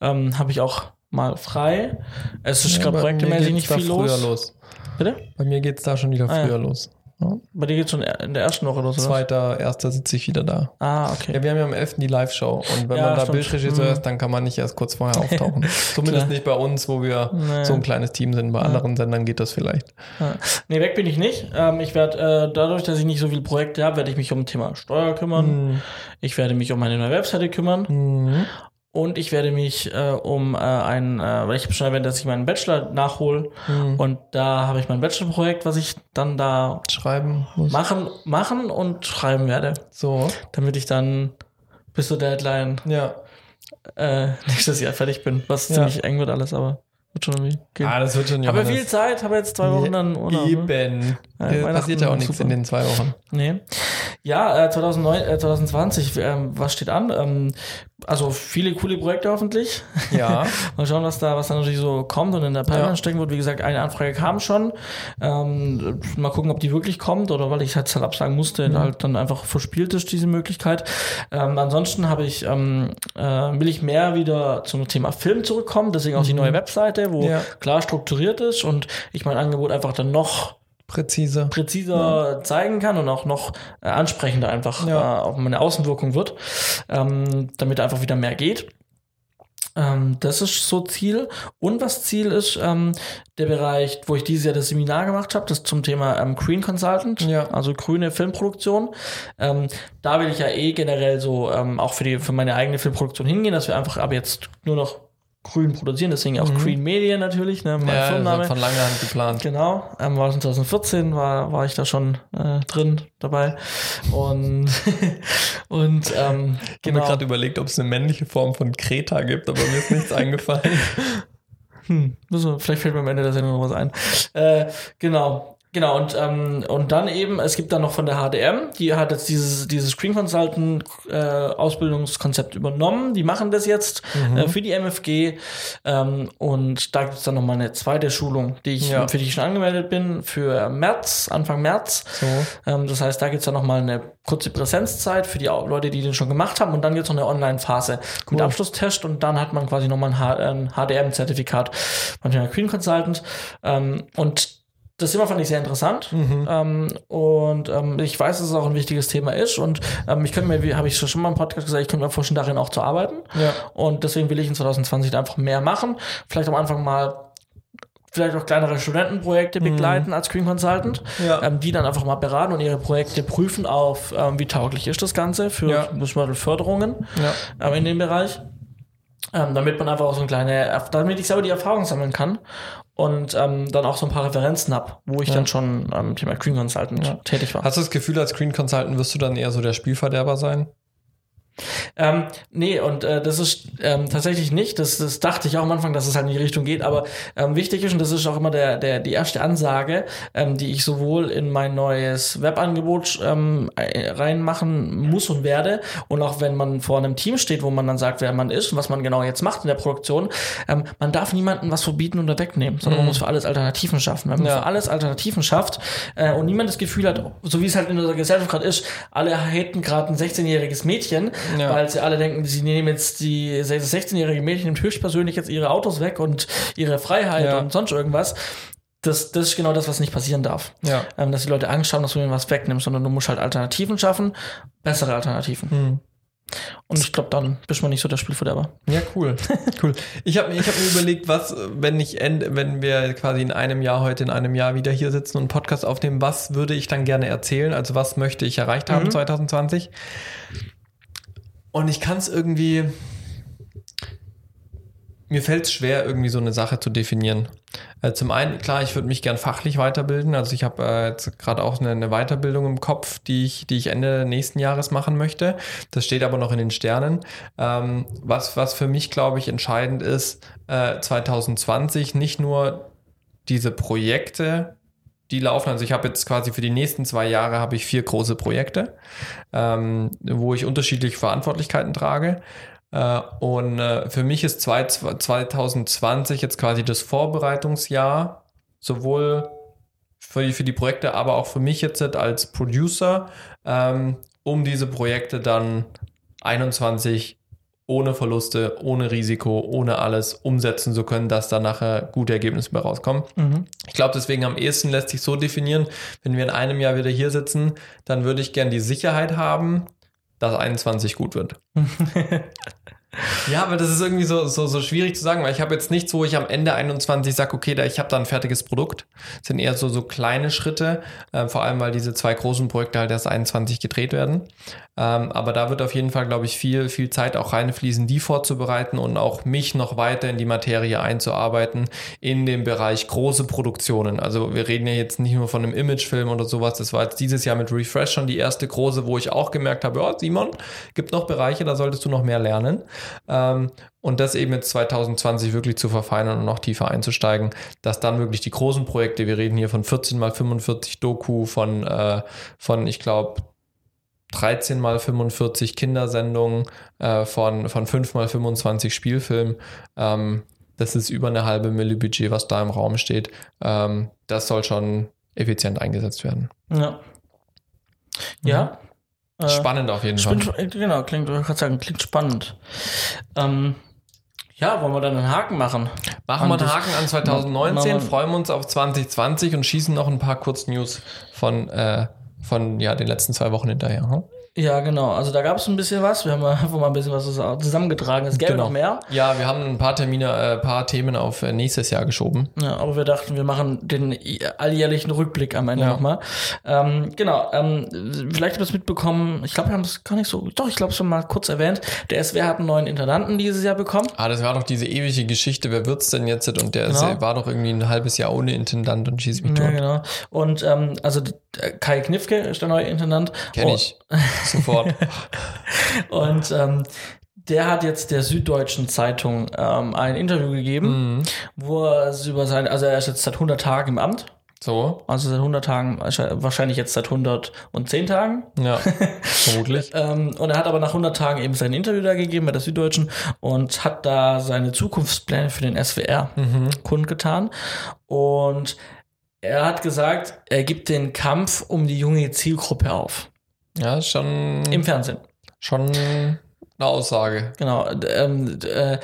an, ähm, habe ich auch mal frei. Es ist Ja, gerade geht's nicht viel los. los. Bitte? Bei mir geht es da schon wieder Ah, früher los. Ja. Bei dir geht's schon in der ersten Woche los, oder? Zweiter, erster sitze ich wieder da. Ah, okay. Ja, wir haben ja am 11. die Live-Show und wenn Ja, man da stimmt. Bildregisseur Mhm. ist, dann kann man nicht erst kurz vorher auftauchen. Zumindest nicht bei uns, wo wir Nee. so ein kleines Team sind. Bei anderen Sendern geht das vielleicht. Ja. Nee, weg bin ich nicht. Ähm, ich werde, äh, dadurch, dass ich nicht so viele Projekte habe, werde ich mich um Thema Steuer kümmern. Ich werde mich um meine neue Webseite kümmern. Mhm. Und ich werde mich äh, um äh, ein, äh, weil ich habe schon erwähnt, dass ich meinen Bachelor nachhole. Mhm. Und da habe ich mein Bachelorprojekt, was ich dann da Schreiben muss. machen, machen und schreiben werde. So. Damit ich dann bis zur Deadline Ja. äh, nächstes Jahr fertig bin. Was Ja. ziemlich eng wird alles, aber wird schon irgendwie gehen. Ah, das wird schon habe viel Zeit, habe jetzt zwei Wochen dann Urlaub. Ne? Eben. Äh, passiert ja auch nichts super. in den zwei Wochen. Nee. Ja, äh, 2009, äh, 2020, ähm, was steht an? Ähm, also viele coole Projekte hoffentlich. Ja. Mal schauen, was da, was da natürlich so kommt und in der Pipeline Ja. stecken wird. Wie gesagt, eine Anfrage kam schon. Ähm, mal gucken, ob die wirklich kommt oder weil ich halt, halt absagen musste, Mhm. halt dann einfach verspielt ist, diese Möglichkeit. Ähm, ansonsten habe ich, ähm, äh, will ich mehr wieder zum Thema Film zurückkommen, deswegen auch die neue Webseite, wo Mhm. Ja. klar strukturiert ist und ich mein Angebot einfach dann noch Präzise. präziser zeigen kann und auch noch äh, ansprechender einfach Ja. äh, auf meine Außenwirkung wird, ähm, damit einfach wieder mehr geht. Ähm, das ist so Ziel. Und was Ziel ist, ähm, der Bereich, wo ich dieses Jahr das Seminar gemacht habe, das zum Thema ähm, Green Consultant, Ja. also grüne Filmproduktion. Ähm, da will ich ja eh generell so ähm, auch für, die, für meine eigene Filmproduktion hingehen, dass wir einfach ab jetzt nur noch grün produzieren, deswegen auch Green Media natürlich, ne, mein Mhm. Ja, Firmenname. von langer Hand geplant. Genau, ähm, war 2014, war, war ich da schon äh, drin dabei. Und, und ähm, Ich habe genau. mir gerade überlegt, ob es eine männliche Form von Kreta gibt, aber mir ist nichts eingefallen. Hm, müssen wir, vielleicht fällt mir am Ende der Sendung noch was ein. Äh, genau. Genau, und, ähm, und dann eben, es gibt dann noch von der HDM, die hat jetzt dieses, dieses Screen Consultant äh, Ausbildungskonzept übernommen. Die machen das jetzt äh, für die MFG. Ähm, und da gibt es dann nochmal eine zweite Schulung, die ich, Ja. für die ich schon angemeldet bin, für März, Anfang März. So. Ähm, das heißt, da gibt's dann nochmal eine kurze Präsenzzeit für die Leute, die den schon gemacht haben. Und dann gibt's noch eine Online-Phase mit Abschlusstest. Und dann hat man quasi nochmal ein, ein HDM-Zertifikat Thema Green Consultant. Ähm, und das Thema fand ich sehr interessant ähm, und ähm, ich weiß, dass es auch ein wichtiges Thema ist und ähm, ich könnte mir, wie habe ich schon mal im Podcast gesagt, ich könnte mir vorstellen, darin auch zu arbeiten Ja. und deswegen will ich in 2020 da einfach mehr machen, vielleicht am Anfang mal vielleicht auch kleinere Studentenprojekte begleiten als Screen Consultant, Ja. ähm, die dann einfach mal beraten und ihre Projekte prüfen auf, ähm, wie tauglich ist das Ganze für Ja. Förderungen Ja. ähm, in dem Bereich. Ähm, damit man einfach auch so eine kleine, damit ich selber die Erfahrung sammeln kann und ähm, dann auch so ein paar Referenzen hab, wo ich dann schon am Thema Screen Consultant tätig war. Hast du das Gefühl, als Screen Consultant wirst du dann eher so der Spielverderber sein? Ähm, nee, und äh, das ist ähm, tatsächlich nicht. Das, das dachte ich auch am Anfang, dass es halt in die Richtung geht. Aber ähm, wichtig ist, und das ist auch immer der, der, die erste Ansage, ähm, die ich sowohl in mein neues Webangebot ähm, äh, reinmachen muss und werde. Und auch wenn man vor einem Team steht, wo man dann sagt, wer man ist und was man genau jetzt macht in der Produktion, ähm, man darf niemandem was verbieten oder wegnehmen, sondern man muss für alles Alternativen schaffen. Wenn man Ja. für alles Alternativen schafft äh, und niemand das Gefühl hat, so wie es halt in unserer Gesellschaft gerade ist, alle haten gerade ein 16-jähriges Mädchen, Ja. weil sie alle denken, sie nehmen jetzt die das 16-jährige Mädchen nimmt höchstpersönlich jetzt ihre Autos weg und ihre Freiheit Ja. und sonst irgendwas. Das, das ist genau das, was nicht passieren darf. Ja. Ähm, dass die Leute Angst haben, dass du ihnen was wegnimmst, sondern du musst halt Alternativen schaffen, bessere Alternativen. Hm. Und ich glaube, dann bist man nicht so der Spielverderber. Ja, cool. cool. Ich habe ich hab mir überlegt, was, wenn ich end, wenn wir quasi in einem Jahr, heute in einem Jahr wieder hier sitzen und einen Podcast aufnehmen, was würde ich dann gerne erzählen? Also was möchte ich erreicht haben 2020? Und ich kann es irgendwie. Mir fällt es schwer, irgendwie so eine Sache zu definieren. Äh, zum einen, klar, ich würde mich gern fachlich weiterbilden. Also ich habe äh, jetzt gerade auch eine, eine Weiterbildung im Kopf, die ich, die ich Ende nächsten Jahres machen möchte. Das steht aber noch in den Sternen. Ähm, was, was für mich, glaube ich, entscheidend ist, äh, 2020 nicht nur diese Projekte, die laufen. Also ich habe jetzt quasi für die nächsten zwei Jahre habe ich vier große Projekte, ähm, wo ich unterschiedliche Verantwortlichkeiten trage. Äh, und äh, für mich ist zwei, 2020 jetzt quasi das Vorbereitungsjahr, sowohl für die, für die Projekte, aber auch für mich jetzt als Producer, ähm, um diese Projekte dann 21 ohne Verluste, ohne Risiko, ohne alles umsetzen zu können, dass da nachher gute Ergebnisse bei rauskommen. Ich glaube, deswegen am ehesten lässt sich so definieren, wenn wir in einem Jahr wieder hier sitzen, dann würde ich gern die Sicherheit haben, dass 21 gut wird. Ja, aber das ist irgendwie so, so, so schwierig zu sagen, weil ich habe jetzt nichts, wo ich am Ende 21 sage, okay, da ich habe da ein fertiges Produkt. Das sind eher so, so kleine Schritte, äh, vor allem weil diese zwei großen Projekte halt erst 21 gedreht werden. Ähm, aber da wird auf jeden Fall, glaube ich, viel, viel Zeit auch reinfließen, die vorzubereiten und auch mich noch weiter in die Materie einzuarbeiten in dem Bereich große Produktionen. Also wir reden ja jetzt nicht nur von einem Imagefilm oder sowas. Das war jetzt dieses Jahr mit Refresh schon die erste große, wo ich auch gemerkt habe, ja, Simon, gibt noch Bereiche, da solltest du noch mehr lernen. Ähm, und das eben jetzt 2020 wirklich zu verfeinern und noch tiefer einzusteigen, dass dann wirklich die großen Projekte, wir reden hier von 14 mal 45 Doku, von, äh, von ich glaube, 13 mal 45 Kindersendungen, äh, von, von 5 mal 25 Spielfilmen. Ähm, das ist über eine halbe Mille Budget, was da im Raum steht. Ähm, das soll schon effizient eingesetzt werden. Ja. Ja. Äh, Spannend auf jeden Fall. bin, genau, klingt, ich kann sagen, klingt spannend. Ähm, ja, wollen wir dann einen Haken machen? Machen wir einen Haken an 2019, Machen wir- freuen wir uns auf 2020 und schießen noch ein paar Kurznews von, äh, von ja, den letzten zwei Wochen hinterher. Hm? Ja, genau. Also da gab es ein bisschen was. Wir haben mal- einfach mal ein bisschen was zusammengetragen. Es gäbe Genau. noch mehr. Ja, wir haben ein paar Termine, äh, paar Themen auf äh, nächstes Jahr geschoben. Ja, aber wir dachten, wir machen den alljährlichen Rückblick am Ende Ja. nochmal. Ähm, genau, ähm, vielleicht habt ihr es mitbekommen, ich glaube, wir haben es gar nicht so, doch, ich glaube, schon mal kurz erwähnt. Der SWR hat einen neuen Intendanten dieses Jahr bekommen. Ah, das war doch diese ewige Geschichte, wer wird's denn jetzt? Und der Genau. war doch irgendwie ein halbes Jahr ohne Intendant und schieß mich Ja, tot. genau. Und ähm, also äh, Kai Knifke ist der neue Intendant. Kenn ich. Sofort. Und ähm, der hat jetzt der Süddeutschen Zeitung ähm, ein Interview gegeben, Mhm. wo er über sein, also er ist jetzt seit 100 Tagen im Amt. So, Also seit 100 Tagen, wahrscheinlich jetzt seit 110 Tagen. ja, vermutlich. Ähm, und er hat aber nach 100 Tagen eben sein Interview da gegeben bei der Süddeutschen und hat da seine Zukunftspläne für den SWR Mhm. kundgetan. Und er hat gesagt, er gibt den Kampf um die junge Zielgruppe auf. Ja, schon, Im Fernsehen. schon eine Aussage. Genau. Ähm, äh,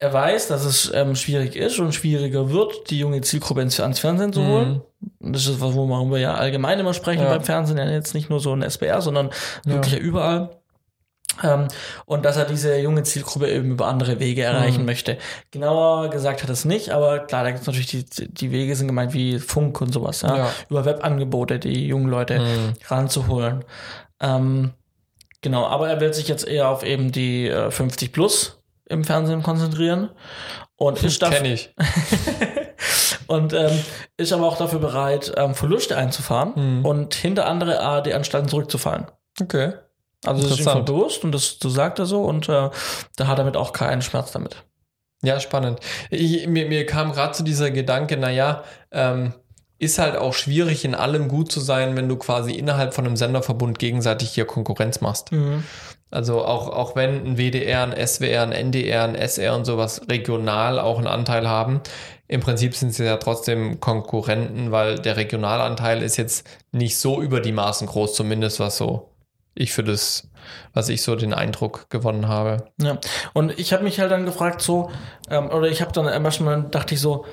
er weiß, dass es ähm, schwierig ist und schwieriger wird, die junge Zielgruppe ins, ans Fernsehen zu holen. Mhm. Das ist was, worüber wir ja allgemein immer sprechen Ja. beim Fernsehen, ja jetzt nicht nur so ein SBR, sondern wirklich ja überall. Ähm, und dass er diese junge Zielgruppe eben über andere Wege erreichen Mhm. möchte. Genauer gesagt hat er es nicht, aber klar, da gibt es natürlich die, die Wege sind gemeint wie Funk und sowas, ja. Ja. Über Webangebote, die jungen Leute Mhm. ranzuholen. Ähm, genau, aber er will sich jetzt eher auf eben die äh, 50 plus im Fernsehen konzentrieren und ist dafür, ich. und ähm, ist aber auch dafür bereit, ähm, Verluste einzufahren Mhm. und hinter andere ARD-Anstalten zurückzufallen. Okay. Also das ist ihm bewusst und das, das sagt er so und äh, da hat er damit auch keinen Schmerz damit. Ja, spannend. Ich, mir, mir kam gerade so dieser Gedanke, naja, ähm, ist halt auch schwierig, in allem gut zu sein, wenn du quasi innerhalb von einem Senderverbund gegenseitig hier Konkurrenz machst. Also auch, auch wenn ein WDR, ein SWR, ein NDR, ein SR und sowas regional auch einen Anteil haben, im Prinzip sind sie ja trotzdem Konkurrenten, weil der Regionalanteil ist jetzt nicht so über die Maßen groß, zumindest was so ich für das, was ich so den Eindruck gewonnen habe. Ja, und ich habe mich halt dann gefragt, so, ähm, oder ich habe dann manchmal dachte ich so,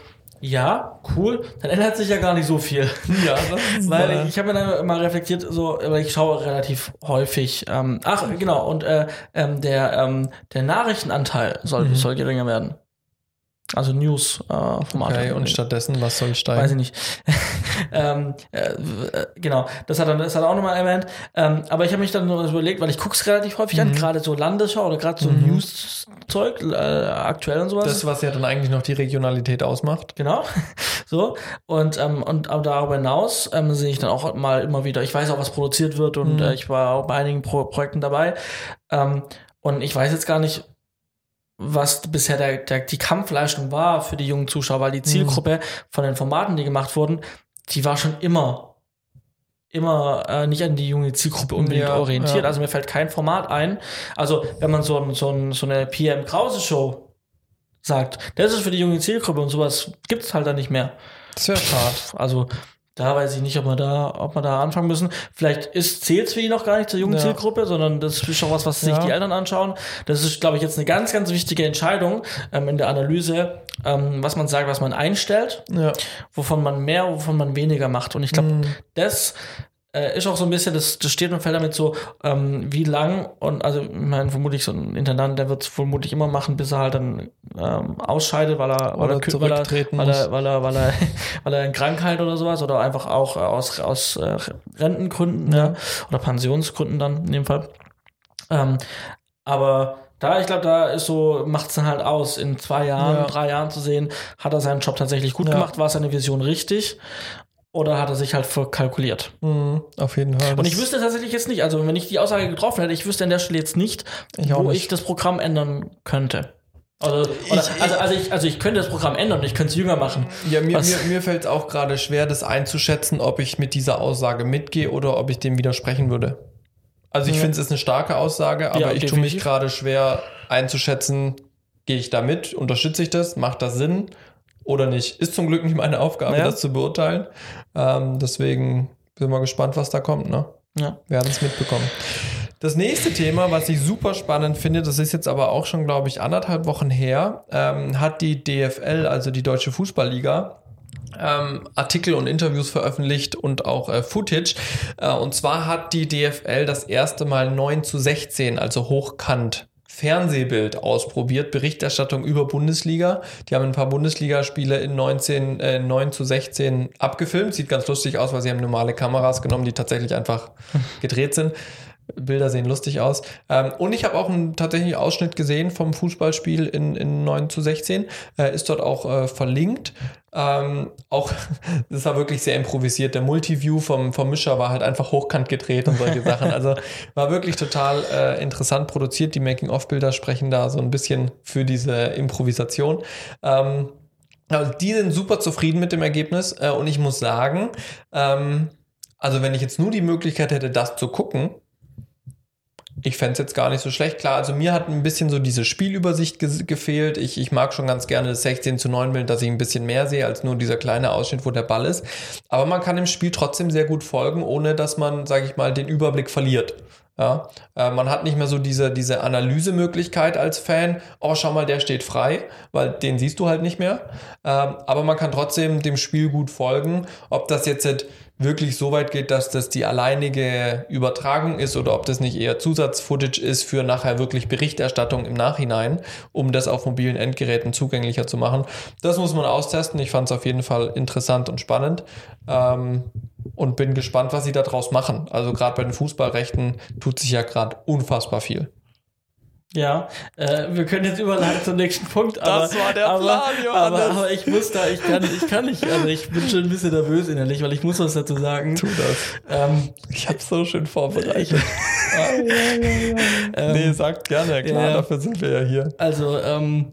ja, cool, dann ändert sich ja gar nicht so viel. Ja, das Weil ich habe mir dann mal reflektiert, so, weil ich schaue relativ häufig. Ähm, ach, genau, und äh, ähm, der, ähm, der Nachrichtenanteil soll, Mhm. soll geringer werden. Also News-Formate. Okay, und stattdessen, was soll steigen? Weiß ich nicht. ähm, äh, äh, genau, das hat er, das hat er auch nochmal erwähnt. Ähm, aber ich habe mich dann nur überlegt, weil ich gucke es relativ häufig an, Mhm. gerade so Landesschau oder gerade so Mhm. News-Zeug, äh, aktuell und sowas. Das, was ja dann eigentlich noch die Regionalität ausmacht. Genau. So. Und, ähm, und aber darüber hinaus ähm, sehe ich dann auch mal immer wieder, ich weiß auch, was produziert wird und Mhm. äh, ich war auch bei einigen Pro Projekten dabei. Ähm, und ich weiß jetzt gar nicht, was bisher der, der, die Kampfleistung war für die jungen Zuschauer, weil die Zielgruppe von den Formaten, die gemacht wurden, die war schon immer immer äh, nicht an die junge Zielgruppe unbedingt Ja, orientiert. ja. Also mir fällt kein Format ein. Also wenn man so, so, so eine PM Krause Show sagt, das ist für die junge Zielgruppe und sowas gibt's halt dann nicht mehr. Wäre schade. Also da weiß ich nicht, ob wir da, ob wir da anfangen müssen. Vielleicht ist zählt's für die noch gar nicht zur jungen Ja. Zielgruppe, sondern das ist schon was, was sich Ja. die Eltern anschauen. Das ist, glaube ich, jetzt eine ganz, ganz wichtige Entscheidung ähm, in der Analyse, ähm, was man sagt, was man einstellt, Ja. wovon man mehr, wovon man weniger macht. Und ich glaube, Mhm. das äh, ist auch so ein bisschen, das, das steht und fällt damit so, ähm, wie lang und also ich meine, vermutlich so ein Intendant, der wird es vermutlich immer machen, bis er halt dann ähm, ausscheidet, weil er, weil Oder er, weil er, zurücktreten weil er, weil er, weil er, weil er in Krankheit oder sowas oder einfach auch aus, aus äh, Rentengründen ja. oder Pensionsgründen dann in dem Fall. Ähm, aber da, ich glaube, da ist so, macht es dann halt aus, in zwei Jahren, Ja. drei Jahren zu sehen, hat er seinen Job tatsächlich gut Ja. gemacht, war seine Vision richtig oder hat er sich halt verkalkuliert? Mhm, auf jeden Fall. Und ich wüsste tatsächlich jetzt nicht, also wenn ich die Aussage getroffen hätte, ich wüsste an der Stelle jetzt nicht, Ich wo nicht. ich das Programm ändern könnte. Also, oder, Ich- also, also, ich, also ich könnte das Programm ändern ich könnte es jünger machen. Ja, mir, Was- mir, mir fällt es auch gerade schwer, das einzuschätzen, ob ich mit dieser Aussage mitgehe oder ob ich dem widersprechen würde. Also ich Ja. finde, es ist eine starke Aussage, aber Ja, ich tue mich gerade schwer einzuschätzen, gehe ich da mit, unterstütze ich das, macht das Sinn oder nicht. Ist zum Glück nicht meine Aufgabe, Ja. das zu beurteilen. Ähm, deswegen bin mal gespannt, was da kommt. Ne? Ja. werden es mitbekommen. Das nächste Thema, was ich super spannend finde, das ist jetzt aber auch schon, glaube ich, anderthalb Wochen her, ähm, hat die DFL, also die Deutsche Fußballliga, ähm, Artikel und Interviews veröffentlicht und auch äh, Footage. Äh, und zwar hat die DFL das erste Mal 9 zu 16, also hochkant, Fernsehbild ausprobiert, Berichterstattung über Bundesliga. Die haben ein paar Bundesligaspiele in 19, äh, 9 zu 16 abgefilmt. Sieht ganz lustig aus, weil sie haben normale Kameras genommen, die tatsächlich einfach gedreht sind. Bilder sehen lustig aus. Ähm, und ich habe auch einen tatsächlich Ausschnitt gesehen vom Fußballspiel in, in 9 zu 16. Äh, ist dort auch äh, verlinkt. Ähm, auch, das war wirklich sehr improvisiert. Der Multiview vom, vom Mischer war halt einfach hochkant gedreht und solche Sachen. Also war wirklich total äh, interessant produziert. Die Making-of-Bilder sprechen da so ein bisschen für diese Improvisation. Ähm, also die sind super zufrieden mit dem Ergebnis. Äh, und ich muss sagen, ähm, also wenn ich jetzt nur die Möglichkeit hätte, das zu gucken, ich fände es jetzt gar nicht so schlecht. Klar, also mir hat ein bisschen so diese Spielübersicht ge gefehlt. Ich, ich mag schon ganz gerne das 16 zu 9 Bild, dass ich ein bisschen mehr sehe als nur dieser kleine Ausschnitt, wo der Ball ist. Aber man kann dem Spiel trotzdem sehr gut folgen, ohne dass man, sage ich mal, den Überblick verliert. Ja, äh, man hat nicht mehr so diese, diese Analysemöglichkeit als Fan. Oh, schau mal, der steht frei, weil den siehst du halt nicht mehr. Ähm, aber man kann trotzdem dem Spiel gut folgen. Ob das jetzt wirklich so weit geht, dass das die alleinige Übertragung ist oder ob das nicht eher Zusatzfootage ist für nachher wirklich Berichterstattung im Nachhinein, um das auf mobilen Endgeräten zugänglicher zu machen. Das muss man austesten. Ich fand es auf jeden Fall interessant und spannend. Ähm, und bin gespannt, was sie daraus machen. Also gerade bei den Fußballrechten tut sich ja gerade unfassbar viel. Ja, äh, wir können jetzt überleiten zum nächsten Punkt. Aber, Das war der aber, Plan, Johannes. Aber, aber ich muss da, ich kann, ich kann nicht, also ich bin schon ein bisschen nervös innerlich, weil ich muss was dazu sagen. Tu das. Ähm, Ich habe so schön vorbereitet. ähm, nee, sagt gerne, klar, ja. dafür sind wir ja hier. Also, ähm,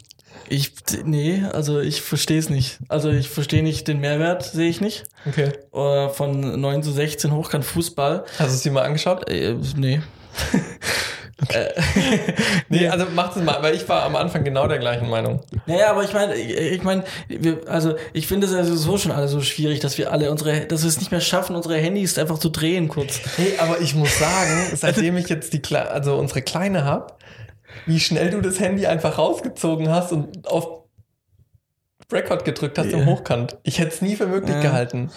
ich, nee, also ich verstehe es nicht. Also ich verstehe nicht den Mehrwert, sehe ich nicht. Okay. Äh, von 9 zu 16 Hochkant Fußball. Hast du es dir mal angeschaut? Äh, nee. Nee, also mach das mal, weil ich war am Anfang genau der gleichen Meinung. Naja, aber ich meine, ich meine, also ich finde es also so schon alles so schwierig, dass wir alle unsere, dass wir es nicht mehr schaffen, unsere Handys einfach zu drehen kurz. Hey, aber ich muss sagen, seitdem ich jetzt die, Kle also unsere Kleine hab, wie schnell du das Handy einfach rausgezogen hast und auf Record gedrückt hast Ja. im Hochkant. Ich hätte es nie für möglich Ja. gehalten.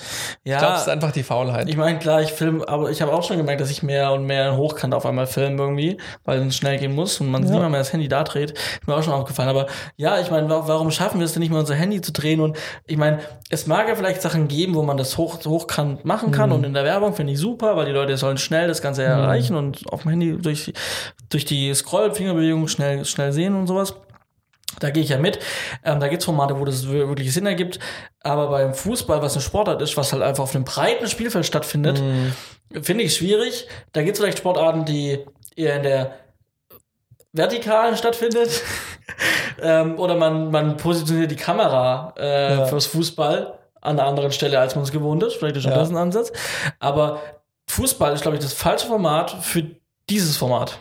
Ja, Ich glaube, es ist einfach die Faulheit. ich meine, klar, ich film, aber ich habe auch schon gemerkt, dass ich mehr und mehr hochkant auf einmal filme irgendwie, weil es schnell gehen muss und man Ja. mal mehr das Handy da dreht. Ist mir auch schon aufgefallen. Aber ja, ich meine, wa- warum schaffen wir es denn nicht mehr, unser Handy zu drehen? Und ich meine, es mag ja vielleicht Sachen geben, wo man das hoch, hochkant machen kann Mhm. und in der Werbung finde ich super, weil die Leute sollen schnell das Ganze erreichen und auf dem Handy durch, durch die Scroll-Fingerbewegung schnell, schnell sehen und sowas. Da gehe ich ja mit. Ähm, da gibt's Formate, wo das wir- wirklich Sinn ergibt. Aber beim Fußball, was eine Sportart ist, was halt einfach auf einem breiten Spielfeld stattfindet, Mhm. finde ich schwierig. Da gibt's vielleicht Sportarten, die eher in der Vertikalen stattfindet. ähm, oder man, man positioniert die Kamera äh, Ja. fürs Fußball an einer anderen Stelle, als man es gewohnt ist. Vielleicht ist schon Ja. das ein Ansatz. Aber Fußball ist, glaube ich, das falsche Format für dieses Format.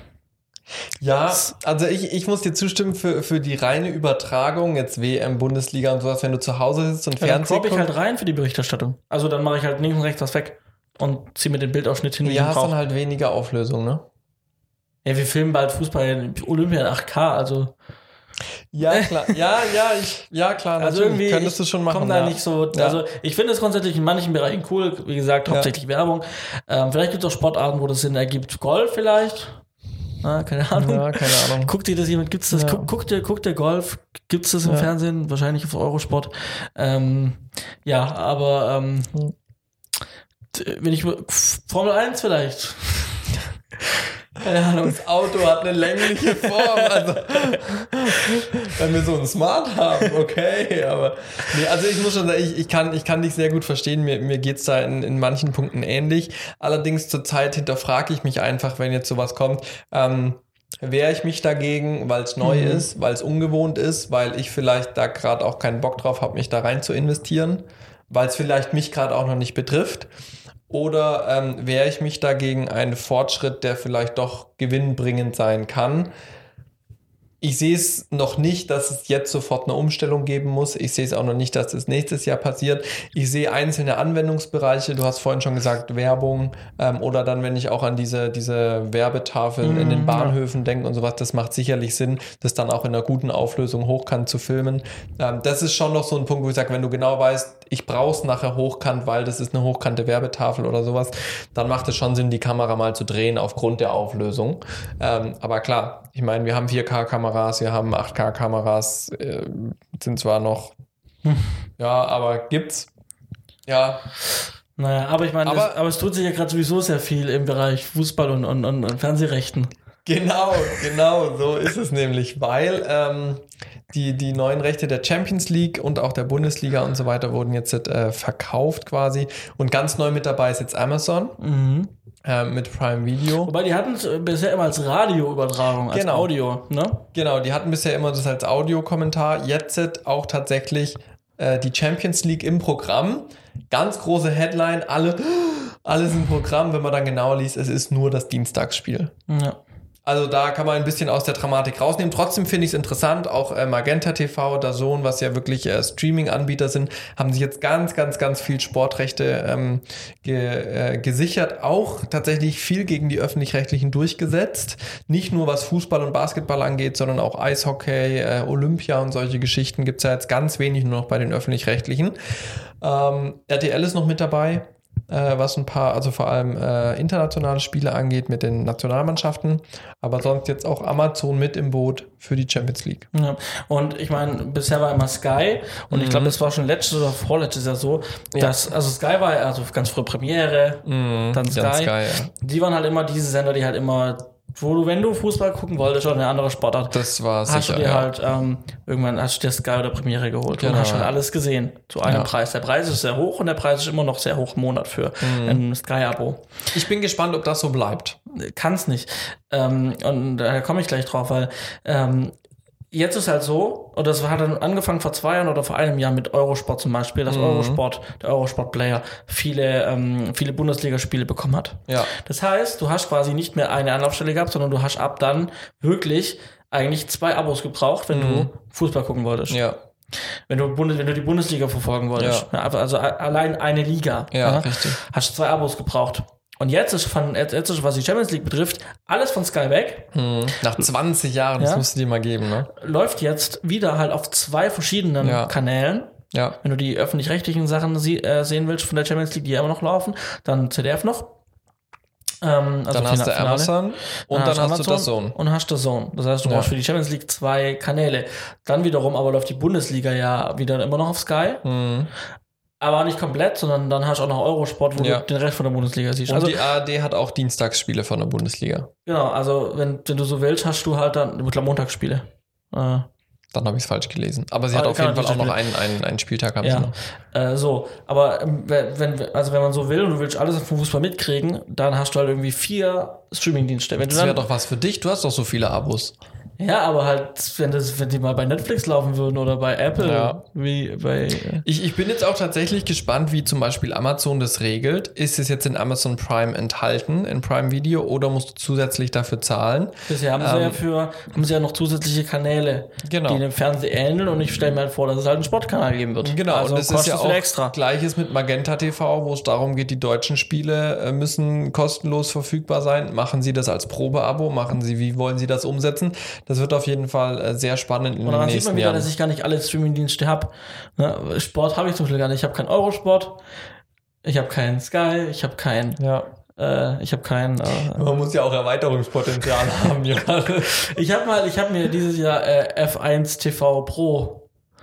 Ja, also ich, ich muss dir zustimmen für, für die reine Übertragung, jetzt WM, Bundesliga und sowas, wenn du zu Hause sitzt und Ja, dann Fernsehen crop ich halt rein für die Berichterstattung. Also dann mache ich halt links und rechts was weg und ziehe mir den Bildausschnitt hin, ja, hast dann brauche. halt weniger Auflösung, ne? Ja, wir filmen bald Fußball in Olympia in 8K, also Ja, klar. Ja, ja, ich, ja, klar. Also natürlich. irgendwie könntest du schon machen. komm da ja. nicht so. Ja. Also ich finde es grundsätzlich in manchen Bereichen cool. Wie gesagt, Ja. hauptsächlich Werbung. Ähm, vielleicht gibt es auch Sportarten, wo das Sinn ergibt. Golf vielleicht. Na, keine Ahnung. Ja, keine Ahnung. Guckt dir das jemand? Gibt's das? Ja. Guck, guckt ihr, guckt ihr Golf? Gibt's das im Ja. Fernsehen? Wahrscheinlich auf Eurosport. Ähm, ja, aber ähm, Hm. wenn ich Formel 1 vielleicht. Keine Ahnung. Das Auto hat eine längliche Form. Also, wenn wir so ein Smart haben, okay. Aber nee, also ich muss schon sagen, ich, ich, kann, ich kann dich sehr gut verstehen. Mir, mir geht's da in, in manchen Punkten ähnlich. Allerdings zurzeit hinterfrage ich mich einfach, wenn jetzt sowas kommt. Ähm, Wehre ich mich dagegen, weil es neu Mhm. ist, weil es ungewohnt ist, weil ich vielleicht da gerade auch keinen Bock drauf habe, mich da rein zu investieren, weil es vielleicht mich gerade auch noch nicht betrifft? Oder ähm, wehre ich mich dagegen einen Fortschritt, der vielleicht doch gewinnbringend sein kann? Ich sehe es noch nicht, dass es jetzt sofort eine Umstellung geben muss. Ich sehe es auch noch nicht, dass es nächstes Jahr passiert. Ich sehe einzelne Anwendungsbereiche. Du hast vorhin schon gesagt, Werbung ähm, oder dann, wenn ich auch an diese, diese Werbetafeln in den Mhm, Bahnhöfen denke und sowas, das macht sicherlich Sinn, das dann auch in einer guten Auflösung hochkant zu filmen. Ähm, das ist schon noch so ein Punkt, wo ich sage, wenn du genau weißt, ich brauche es nachher hochkant, weil das ist eine hochkante Werbetafel oder sowas, dann macht es schon Sinn, die Kamera mal zu drehen aufgrund der Auflösung. Ähm, aber klar, ich meine, wir haben 4K-Kameras, wir haben 8K-Kameras, äh, sind zwar noch, ja, aber gibt's. Ja, Naja, aber ich meine, Aber- es, aber es tut sich ja gerade sowieso sehr viel im Bereich Fußball und, und, und, und Fernsehrechten. Genau, genau, so ist es nämlich, weil ähm, die, die neuen Rechte der Champions League und auch der Bundesliga und so weiter wurden jetzt äh, verkauft quasi. Und ganz neu mit dabei ist jetzt Amazon Mhm. Äh, mit Prime Video. Wobei die hatten es bisher immer als Radioübertragung, als Genau. Audio, ne? Genau, die hatten bisher immer das als Audiokommentar. Jetzt auch tatsächlich äh, die Champions League im Programm. Ganz große Headline, alle, alles im Programm. Wenn man dann genau liest, es ist nur das Dienstagsspiel. Ja. Also da kann man ein bisschen aus der Dramatik rausnehmen. Trotzdem finde ich es interessant, auch äh, Magenta TV, Dazon, was ja wirklich äh, Streaming-Anbieter sind, haben sich jetzt ganz, ganz, ganz viel Sportrechte ähm, ge, äh, gesichert. Auch tatsächlich viel gegen die Öffentlich-Rechtlichen durchgesetzt. Nicht nur was Fußball und Basketball angeht, sondern auch Eishockey, äh, Olympia und solche Geschichten gibt es ja jetzt ganz wenig nur noch bei den Öffentlich-Rechtlichen. Ähm, RTL ist noch mit dabei äh, was ein paar, also vor allem äh, internationale Spiele angeht mit den Nationalmannschaften, aber sonst jetzt auch Amazon mit im Boot für die Champions League. Ja. Und ich meine, bisher war immer Sky und mhm. ich glaube, das war schon letztes oder vorletztes Jahr so, dass, ja. also Sky war also ganz früh Premiere, mhm. dann Sky. Sky ja. Die waren halt immer diese Sender, die halt immer wo du, wenn du Fußball gucken wolltest oder eine andere Sportart, das war hast sicher, du dir ja. halt ähm, irgendwann hast du dir Sky oder Premiere geholt genau. und hast halt alles gesehen zu einem ja. Preis. Der Preis ist sehr hoch und der Preis ist immer noch sehr hoch im Monat für mhm. ein Sky-Abo. Ich bin gespannt, ob das so bleibt. Kann es nicht. Ähm, und da komme ich gleich drauf, weil ähm, jetzt ist halt so, und das hat dann angefangen vor zwei Jahren oder vor einem Jahr mit Eurosport zum Beispiel, dass mhm. Eurosport, der Eurosport-Player, viele, ähm, viele Bundesligaspiele bekommen hat. Ja. Das heißt, du hast quasi nicht mehr eine Anlaufstelle gehabt, sondern du hast ab dann wirklich eigentlich zwei Abos gebraucht, wenn mhm. du Fußball gucken wolltest. Ja. Wenn du, Bundes wenn du die Bundesliga verfolgen wolltest. Ja. Also allein eine Liga. Ja, ja, richtig. Hast zwei Abos gebraucht. Und jetzt ist von, jetzt ist, was die Champions League betrifft, alles von Sky weg. Hm, nach 20 Jahren, das ja, musst du dir mal geben, ne? Läuft jetzt wieder halt auf zwei verschiedenen ja. Kanälen. Ja. Wenn du die öffentlich-rechtlichen Sachen sie, äh, sehen willst von der Champions League, die ja immer noch laufen, dann ZDF noch. Ähm, also dann hast du Amazon und dann, dann hast, du das Zone. Und hast du Zone. Das heißt, du ja. brauchst für die Champions League zwei Kanäle. Dann wiederum aber läuft die Bundesliga ja wieder immer noch auf Sky. Mhm. Aber nicht komplett, sondern dann hast du auch noch Eurosport, wo ja. du den Rest von der Bundesliga siehst. Und also, die ARD hat auch Dienstagsspiele von der Bundesliga. Genau, also wenn, wenn du so willst, hast du halt dann, ich glaube, Montagsspiele. Äh, dann habe ich es falsch gelesen. Aber sie hat auf jeden Fall auch noch einen, einen, einen Spieltag. Haben ja. Äh, so, aber ähm, wenn, also wenn man so will und du willst alles vom Fußball mitkriegen, dann hast du halt irgendwie vier Streamingdienste. Wenn das wäre doch was für dich. Du hast doch so viele Abos. Ja, aber halt, wenn, das, wenn die mal bei Netflix laufen würden oder bei Apple, ja. wie bei. Ich, ich bin jetzt auch tatsächlich gespannt, wie zum Beispiel Amazon das regelt. Ist es jetzt in Amazon Prime enthalten, in Prime Video, oder musst du zusätzlich dafür zahlen? Bisher haben ähm, sie ja für, haben sie ja noch zusätzliche Kanäle, genau. die dem Fernsehen ähneln und ich stelle mir halt vor, dass es halt einen Sportkanal geben wird. Genau, also und das ist ja auch extra. gleiches mit Magenta TV, wo es darum geht, die deutschen Spiele äh, müssen kostenlos verfügbar sein. Machen sie das als Probeabo? Machen sie, wie wollen sie das umsetzen? Das wird auf jeden Fall äh, sehr spannend in Und dann sieht man wieder, Jahren. dass ich gar nicht alle Streamingdienste habe. Ne? Sport habe ich zum Beispiel gar nicht. Ich habe keinen Eurosport, ich habe keinen Sky, ich habe keinen. Ja. Äh, ich habe keinen. Äh, Man muss ja auch Erweiterungspotenzial haben. Ja. ich habe mal, ich habe mir dieses Jahr äh, F1 TV Pro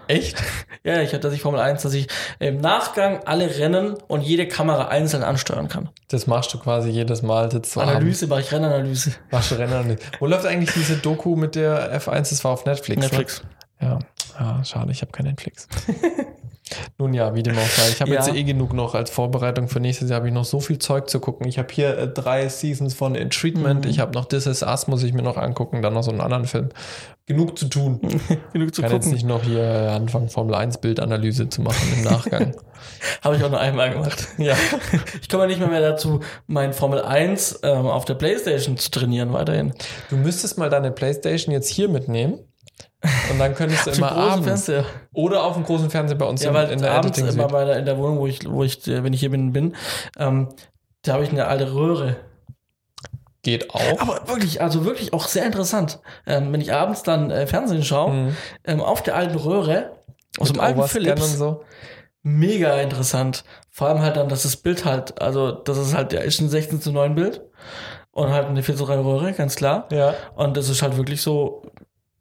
Echt? Ja, ich hatte, dass ich Formel 1, dass ich im Nachgang alle Rennen und jede Kamera einzeln ansteuern kann. Das machst du quasi jedes Mal. Sitzt Analyse, mache ich Rennanalyse. Machst du Rennanalyse. Wo läuft eigentlich diese Doku mit der F1? Das war auf Netflix. Ne? Netflix. Ne? Ja. ja, schade, ich habe kein Netflix. Nun ja, wie dem auch sei. Ich habe ja. jetzt eh genug noch als Vorbereitung für nächstes Jahr, habe ich noch so viel Zeug zu gucken. Ich habe hier äh, drei Seasons von In Treatment. Mhm. Ich habe noch This Is Us, muss ich mir noch angucken. Dann noch so einen anderen Film. Genug zu tun. genug zu Kann gucken. jetzt nicht noch hier anfangen, Formel 1 Bildanalyse zu machen im Nachgang. habe ich auch nur einmal gemacht. Ja. Ich komme nicht mehr, mehr dazu, mein Formel 1 ähm, auf der Playstation zu trainieren weiterhin. Du müsstest mal deine Playstation jetzt hier mitnehmen und dann könntest du immer abends Fernseher. oder auf dem großen Fernseher bei uns ja, weil in der abends immer bei der, in der Wohnung, wo ich, wo ich, wenn ich hier bin, bin, ähm, da habe ich eine alte Röhre. Geht auch. Aber wirklich, also wirklich auch sehr interessant. Ähm, wenn ich abends dann äh, Fernsehen schaue, mhm. ähm, auf der alten Röhre, aus dem alten Philips, so. mega interessant. Vor allem halt dann, dass das Bild halt, also das ist halt, ja, ist ein 16 zu 9 Bild und halt eine 4 zu 3 Röhre, ganz klar. Ja. Und das ist halt wirklich so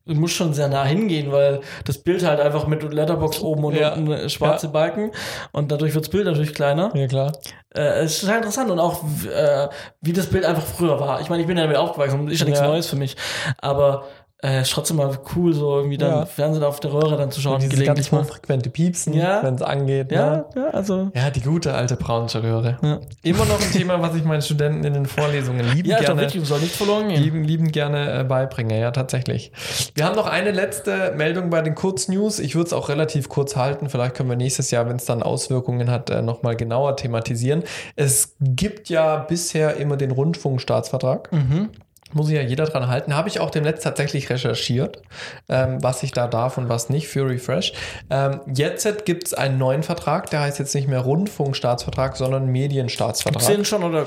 du musst schon sehr nah hingehen, weil das Bild halt einfach mit Letterbox oben und ja. unten schwarze ja. Balken und dadurch wird das Bild natürlich kleiner. Ja, klar. Äh, es ist halt interessant und auch äh, wie das Bild einfach früher war. Ich meine, ich bin ja damit aufgewachsen, ist ja nichts Neues für mich, aber äh, ist trotzdem mal cool, so irgendwie dann ja. Fernsehen auf der Röhre dann zu schauen. Dieses ganz frequente Piepsen, ja. wenn es angeht. Ja, ne? ja, also. Ja, die gute alte Braunsche Röhre. Ja. Immer noch ein Thema, was ich meinen Studenten in den Vorlesungen lieben ja, gerne. Wirklich, soll nicht verloren gehen. Lieben, lieben gerne äh, beibringe, ja, tatsächlich. Wir haben noch eine letzte Meldung bei den Kurznews. Ich würde es auch relativ kurz halten. Vielleicht können wir nächstes Jahr, wenn es dann Auswirkungen hat, äh, nochmal genauer thematisieren. Es gibt ja bisher immer den Rundfunkstaatsvertrag. Mhm muss sich ja jeder dran halten. Habe ich auch demnächst tatsächlich recherchiert, ähm, was ich da darf und was nicht für Refresh. Ähm, jetzt gibt es einen neuen Vertrag, der heißt jetzt nicht mehr Rundfunkstaatsvertrag, sondern Medienstaatsvertrag. Sind schon oder?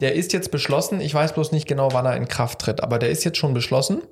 Der ist jetzt beschlossen. Ich weiß bloß nicht genau, wann er in Kraft tritt, aber der ist jetzt schon beschlossen.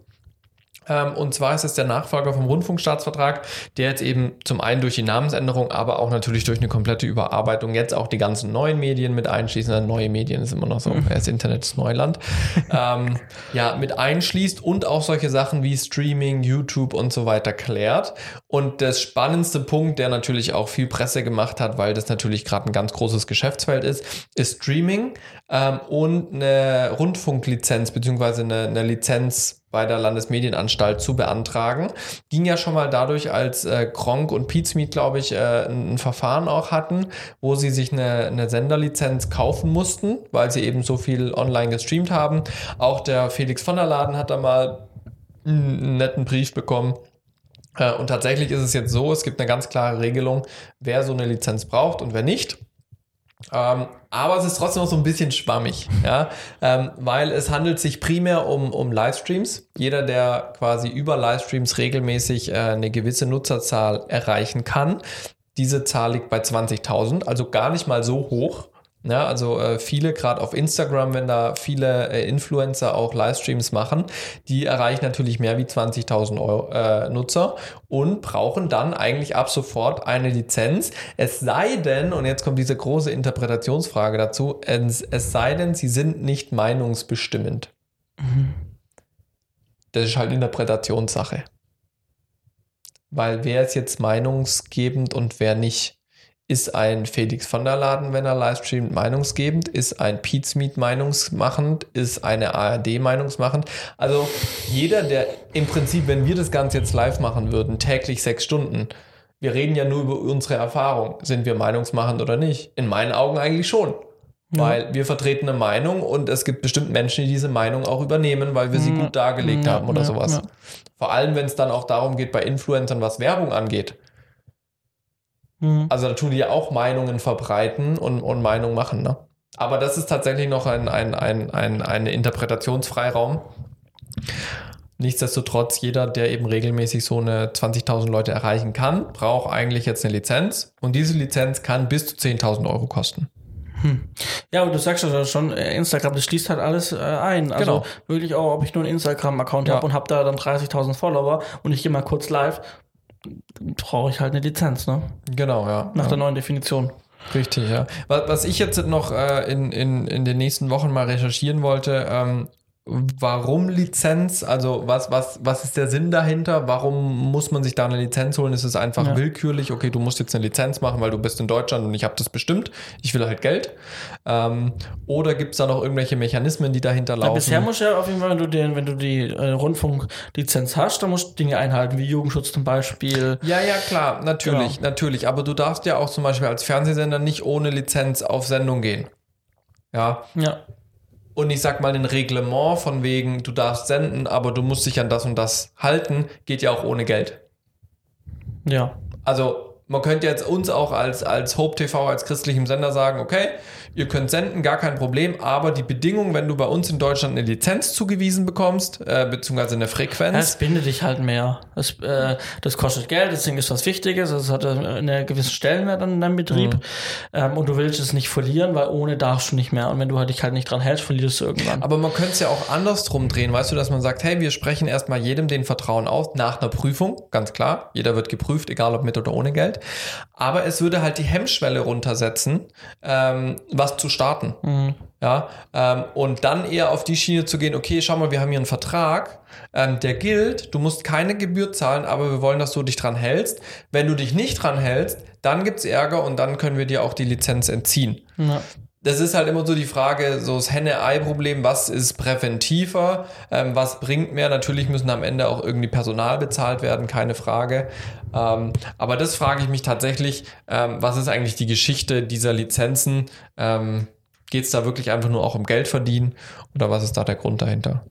Ähm, und zwar ist es der Nachfolger vom Rundfunkstaatsvertrag, der jetzt eben zum einen durch die Namensänderung, aber auch natürlich durch eine komplette Überarbeitung jetzt auch die ganzen neuen Medien mit einschließen. Neue Medien ist immer noch so, mhm. das Internet ist Neuland. ähm, ja, mit einschließt und auch solche Sachen wie Streaming, YouTube und so weiter klärt. Und das spannendste Punkt, der natürlich auch viel Presse gemacht hat, weil das natürlich gerade ein ganz großes Geschäftsfeld ist, ist Streaming ähm, und eine Rundfunklizenz beziehungsweise eine, eine Lizenz bei der Landesmedienanstalt zu beantragen. Ging ja schon mal dadurch, als äh, Kronk und Pizmeet, glaube ich, äh, ein Verfahren auch hatten, wo sie sich eine, eine Senderlizenz kaufen mussten, weil sie eben so viel online gestreamt haben. Auch der Felix von der Laden hat da mal einen netten Brief bekommen. Äh, und tatsächlich ist es jetzt so, es gibt eine ganz klare Regelung, wer so eine Lizenz braucht und wer nicht. Ähm, aber es ist trotzdem noch so ein bisschen schwammig, ja, ähm, weil es handelt sich primär um, um Livestreams. Jeder, der quasi über Livestreams regelmäßig äh, eine gewisse Nutzerzahl erreichen kann, diese Zahl liegt bei 20.000, also gar nicht mal so hoch. Ja, also äh, viele, gerade auf Instagram, wenn da viele äh, Influencer auch Livestreams machen, die erreichen natürlich mehr wie 20.000 äh, Nutzer und brauchen dann eigentlich ab sofort eine Lizenz. Es sei denn, und jetzt kommt diese große Interpretationsfrage dazu, es, es sei denn, sie sind nicht meinungsbestimmend. Mhm. Das ist halt Interpretationssache. Weil wer ist jetzt meinungsgebend und wer nicht? Ist ein Felix von der Laden, wenn er livestreamt, meinungsgebend? Ist ein Pizmeet meinungsmachend? Ist eine ARD meinungsmachend? Also jeder, der im Prinzip, wenn wir das Ganze jetzt live machen würden, täglich sechs Stunden, wir reden ja nur über unsere Erfahrung. Sind wir meinungsmachend oder nicht? In meinen Augen eigentlich schon. Ja. Weil wir vertreten eine Meinung und es gibt bestimmt Menschen, die diese Meinung auch übernehmen, weil wir sie ja. gut dargelegt ja. haben oder sowas. Vor allem, wenn es dann auch darum geht, bei Influencern, was Werbung angeht Mhm. Also da tun die ja auch Meinungen verbreiten und, und Meinungen machen. Ne? Aber das ist tatsächlich noch ein, ein, ein, ein, ein Interpretationsfreiraum. Nichtsdestotrotz, jeder, der eben regelmäßig so eine 20.000 Leute erreichen kann, braucht eigentlich jetzt eine Lizenz. Und diese Lizenz kann bis zu 10.000 Euro kosten. Hm. Ja, aber du sagst ja schon, Instagram, das schließt halt alles äh, ein. Also genau. wirklich auch, ob ich nur einen Instagram-Account ja. habe und habe da dann 30.000 Follower und ich gehe mal kurz live, brauche ich halt eine Lizenz, ne? Genau, ja. Nach ja. der neuen Definition. Richtig, ja. Was, ich jetzt noch äh, in, in, in den nächsten Wochen mal recherchieren wollte, ähm, Warum Lizenz? Also was, was, was ist der Sinn dahinter? Warum muss man sich da eine Lizenz holen? Ist es einfach ja. willkürlich, okay, du musst jetzt eine Lizenz machen, weil du bist in Deutschland und ich habe das bestimmt. Ich will halt Geld. Ähm, oder gibt es da noch irgendwelche Mechanismen, die dahinter laufen? Ja, bisher musst du ja auf jeden Fall, wenn du, den, wenn du die äh, Rundfunklizenz hast, dann musst du Dinge einhalten, wie Jugendschutz zum Beispiel. Ja, ja, klar, natürlich, genau. natürlich. Aber du darfst ja auch zum Beispiel als Fernsehsender nicht ohne Lizenz auf Sendung gehen. Ja. Ja und ich sag mal, ein Reglement von wegen, du darfst senden, aber du musst dich an das und das halten, geht ja auch ohne Geld. Ja. Also man könnte jetzt uns auch als, als Hope TV, als christlichem Sender sagen, okay, ihr könnt senden, gar kein Problem, aber die Bedingung, wenn du bei uns in Deutschland eine Lizenz zugewiesen bekommst, äh, beziehungsweise eine Frequenz. Es bindet dich halt mehr. Das, äh, das kostet Geld, deswegen ist was Wichtiges, es hat einen gewissen Stellenwert an deinem Betrieb mhm. ähm, und du willst es nicht verlieren, weil ohne darfst du nicht mehr und wenn du halt dich halt nicht dran hältst, verlierst du irgendwann. Aber man könnte es ja auch andersrum drehen, weißt du, dass man sagt, hey, wir sprechen erstmal jedem den Vertrauen aus, nach einer Prüfung, ganz klar, jeder wird geprüft, egal ob mit oder ohne Geld. Aber es würde halt die Hemmschwelle runtersetzen, ähm, was zu starten. Mhm. Ja, ähm, und dann eher auf die Schiene zu gehen, okay, schau mal, wir haben hier einen Vertrag, ähm, der gilt, du musst keine Gebühr zahlen, aber wir wollen, dass du dich dran hältst. Wenn du dich nicht dran hältst, dann gibt's Ärger und dann können wir dir auch die Lizenz entziehen. Ja das ist halt immer so die Frage, so das Henne-Ei-Problem, was ist präventiver, ähm, was bringt mehr? Natürlich müssen am Ende auch irgendwie Personal bezahlt werden, keine Frage. Ähm, aber das frage ich mich tatsächlich, ähm, was ist eigentlich die Geschichte dieser Lizenzen? Ähm, Geht es da wirklich einfach nur auch um Geld verdienen oder was ist da der Grund dahinter?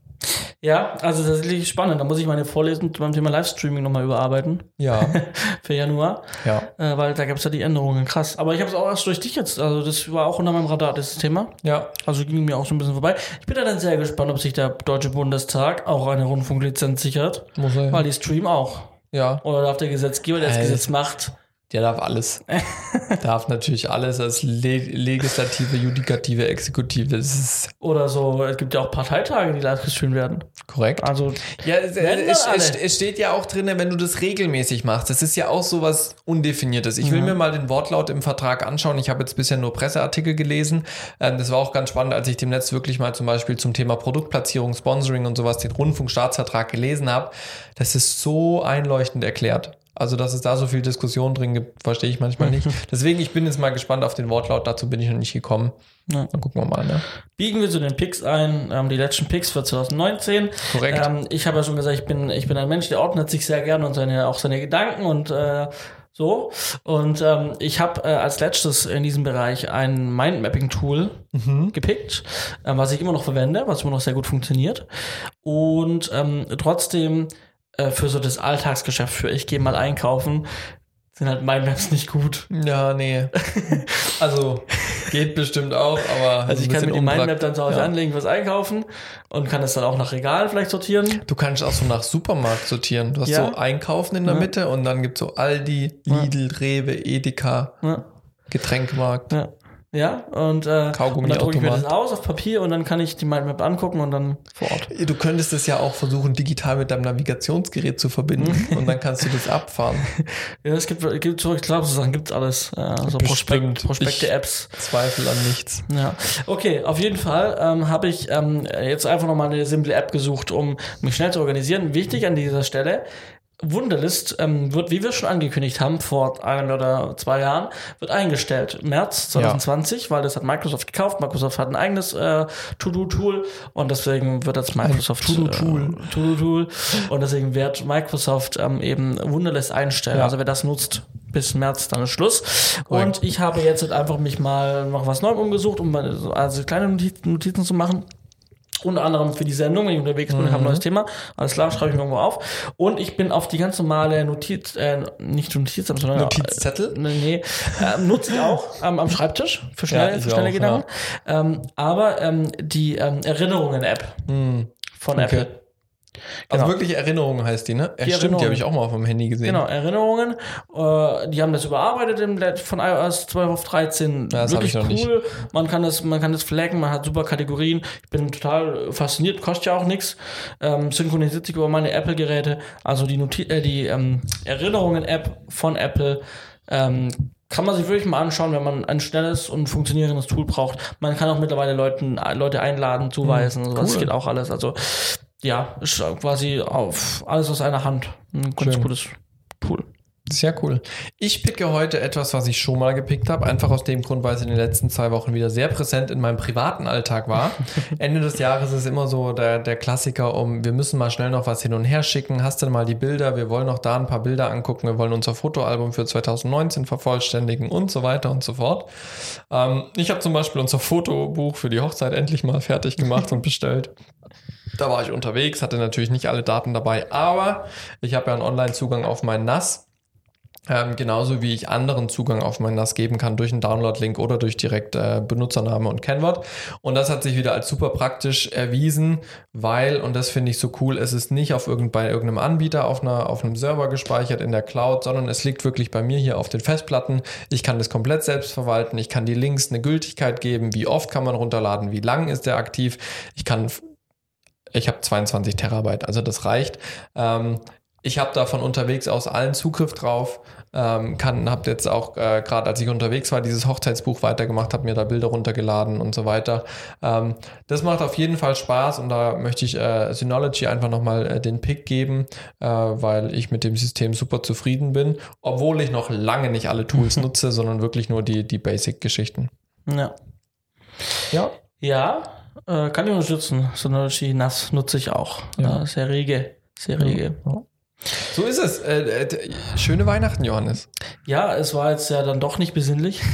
Ja, also das ist wirklich spannend. Da muss ich meine Vorlesung beim Thema Livestreaming nochmal überarbeiten. Ja. Für Januar. Ja. Äh, weil da gab es ja die Änderungen. Krass. Aber ich habe es auch erst durch dich jetzt. Also das war auch unter meinem Radar, das Thema. Ja. Also ging mir auch so ein bisschen vorbei. Ich bin da dann sehr gespannt, ob sich der Deutsche Bundestag auch eine Rundfunklizenz sichert. Muss er. Weil die streamen auch. Ja. Oder darf der Gesetzgeber, der das Gesetz macht, Der darf alles. darf natürlich alles als Le Legislative, Judikative, Exekutive. Oder so. Es gibt ja auch Parteitage, die live gestreamt werden. korrekt. Also Ja, es, es, es, steht ja auch drin, wenn du das regelmäßig machst. Das ist ja auch so was Undefiniertes. Ich will mir mal den Wortlaut im Vertrag anschauen. Ich habe jetzt bisher nur Presseartikel gelesen. Ähm, das war auch ganz spannend, als ich demnächst wirklich mal zum Beispiel zum Thema Produktplatzierung, Sponsoring und sowas den Rundfunkstaatsvertrag gelesen habe. Das ist so einleuchtend erklärt. Also, dass es da so viel Diskussion drin gibt, verstehe ich manchmal nicht. Deswegen, ich bin jetzt mal gespannt auf den Wortlaut. Dazu bin ich noch nicht gekommen. Ja. Dann gucken wir mal, ne? biegen wir zu den Picks ein, ähm, die letzten Picks für 2019. Korrekt. Ähm, ich habe ja schon gesagt, ich bin, ich bin ein Mensch, der ordnet sich sehr gerne und seine, auch seine Gedanken und äh, so. Und ähm, ich habe äh, als letztes in diesem Bereich ein Mindmapping-Tool gepickt, ähm, was ich immer noch verwende, was immer noch sehr gut funktioniert. Und ähm, trotzdem äh, für so das Alltagsgeschäft, für ich gehe mal einkaufen, sind halt Mindmaps nicht gut. Ja, nee. Also, geht bestimmt auch, aber. Also ich kann mir die Mindmap dann zu Hause ja. anlegen, was einkaufen und kann es dann auch nach Regalen vielleicht sortieren. Du kannst auch so nach Supermarkt sortieren. Du hast Ja. so Einkaufen in der Ja. Mitte und dann gibt's so Aldi, Lidl, Rewe, Edeka. Getränkmarkt. Ja. Ja, und, äh, und dann drucke ich mir das aus auf Papier und dann kann ich die Mindmap angucken und dann vor Ort. Du könntest es ja auch versuchen, digital mit deinem Navigationsgerät zu verbinden und dann kannst du das abfahren. Ja, es gibt, gibt so, ich glaube, so Sachen gibt's alles. Äh, so. Prospekt, Ich- Prospekte-Apps. Zweifel an nichts. Ja, okay, auf jeden Fall ähm, habe ich ähm, jetzt einfach nochmal eine simple App gesucht, um mich schnell zu organisieren. Wichtig an dieser Stelle, Wunderlist ähm, wird, wie wir schon angekündigt haben, vor einem oder zwei Jahren, wird eingestellt. März 2020, weil das hat Microsoft gekauft. Microsoft hat ein eigenes äh, To-Do-Tool und deswegen wird das Microsoft To-Do-Tool. Äh, To-Do-Tool und deswegen wird Microsoft ähm, eben Wunderlist einstellen. Ja. Also wer das nutzt, bis März dann ist Schluss. Korrekt. Und ich habe jetzt halt einfach mich mal noch was Neuem umgesucht, um also kleine Notizen zu machen. Unter anderem für die Sendung, wenn ich unterwegs bin, ich habe ein neues Thema. Alles klar, schreibe ich mir irgendwo auf. Und ich bin auf die ganz normale Notiz, äh, nicht Notiz, sondern Notizzettel? Äh, nee, nee. Ähm, nutze ich auch ähm, am Schreibtisch für schnelle, Ja, für schnelle auch, Gedanken. Ähm, aber ähm, die ähm, Erinnerungen-App Hm. von Okay. Apple. Also Genau. wirklich Erinnerungen heißt die, ne? Ja, stimmt, die habe ich auch mal auf dem Handy gesehen. Genau, Erinnerungen. Äh, die haben das überarbeitet im, von iOS 12 auf 13. Ja, das Wirklich ich noch nicht. cool. Man kann das, man kann das flaggen, man hat super Kategorien. Ich bin total fasziniert, kostet ja auch nichts. Ähm, synchronisiert sich über meine Apple-Geräte. Also die, Noti äh, die ähm, Erinnerungen-App von Apple. Ähm, kann man sich wirklich mal anschauen, wenn man ein schnelles und funktionierendes Tool braucht. Man kann auch mittlerweile Leuten, Leute einladen, zuweisen. und sowas. Das cool. geht auch alles. Also ja, ist quasi auf alles aus einer Hand. Ein ganz Schön. cooles Tool. Sehr cool. Ich picke heute etwas, was ich schon mal gepickt habe, einfach aus dem Grund, weil es in den letzten zwei Wochen wieder sehr präsent in meinem privaten Alltag war. Ende des Jahres ist immer so der, der Klassiker um, wir müssen mal schnell noch was hin und her schicken. Hast du mal die Bilder? Wir wollen noch da ein paar Bilder angucken. Wir wollen unser Fotoalbum für 2019 vervollständigen und so weiter und so fort. Ähm, ich habe zum Beispiel unser Fotobuch für die Hochzeit endlich mal fertig gemacht und bestellt. Da war ich unterwegs, hatte natürlich nicht alle Daten dabei, aber ich habe ja einen Online-Zugang auf mein NAS. Ähm, genauso wie ich anderen Zugang auf mein NAS geben kann durch einen Download-Link oder durch direkt äh, Benutzername und Kennwort. Und das hat sich wieder als super praktisch erwiesen, weil, und das finde ich so cool, es ist nicht auf irgend, bei irgendeinem Anbieter auf, einer, auf einem Server gespeichert in der Cloud, sondern es liegt wirklich bei mir hier auf den Festplatten. Ich kann das komplett selbst verwalten. Ich kann die Links eine Gültigkeit geben. Wie oft kann man runterladen? Wie lang ist der aktiv? Ich kann ich habe 22 Terabyte, also das reicht. Ähm, ich habe da von unterwegs aus allen Zugriff drauf. Ähm, kann, habe jetzt auch äh, gerade, als ich unterwegs war, dieses Hochzeitsbuch weitergemacht, habe mir da Bilder runtergeladen und so weiter. Ähm, das macht auf jeden Fall Spaß und da möchte ich äh, Synology einfach nochmal äh, den Pick geben, äh, weil ich mit dem System super zufrieden bin, obwohl ich noch lange nicht alle Tools nutze, sondern wirklich nur die, die Basic-Geschichten. Ja. Ja. Ja, äh, kann ich unterstützen. Synology NAS nutze ich auch. Ja. Ja. sehr rege. Sehr rege. So ist es. Äh, äh, schöne Weihnachten, Johannes. Ja, es war jetzt ja dann doch nicht besinnlich.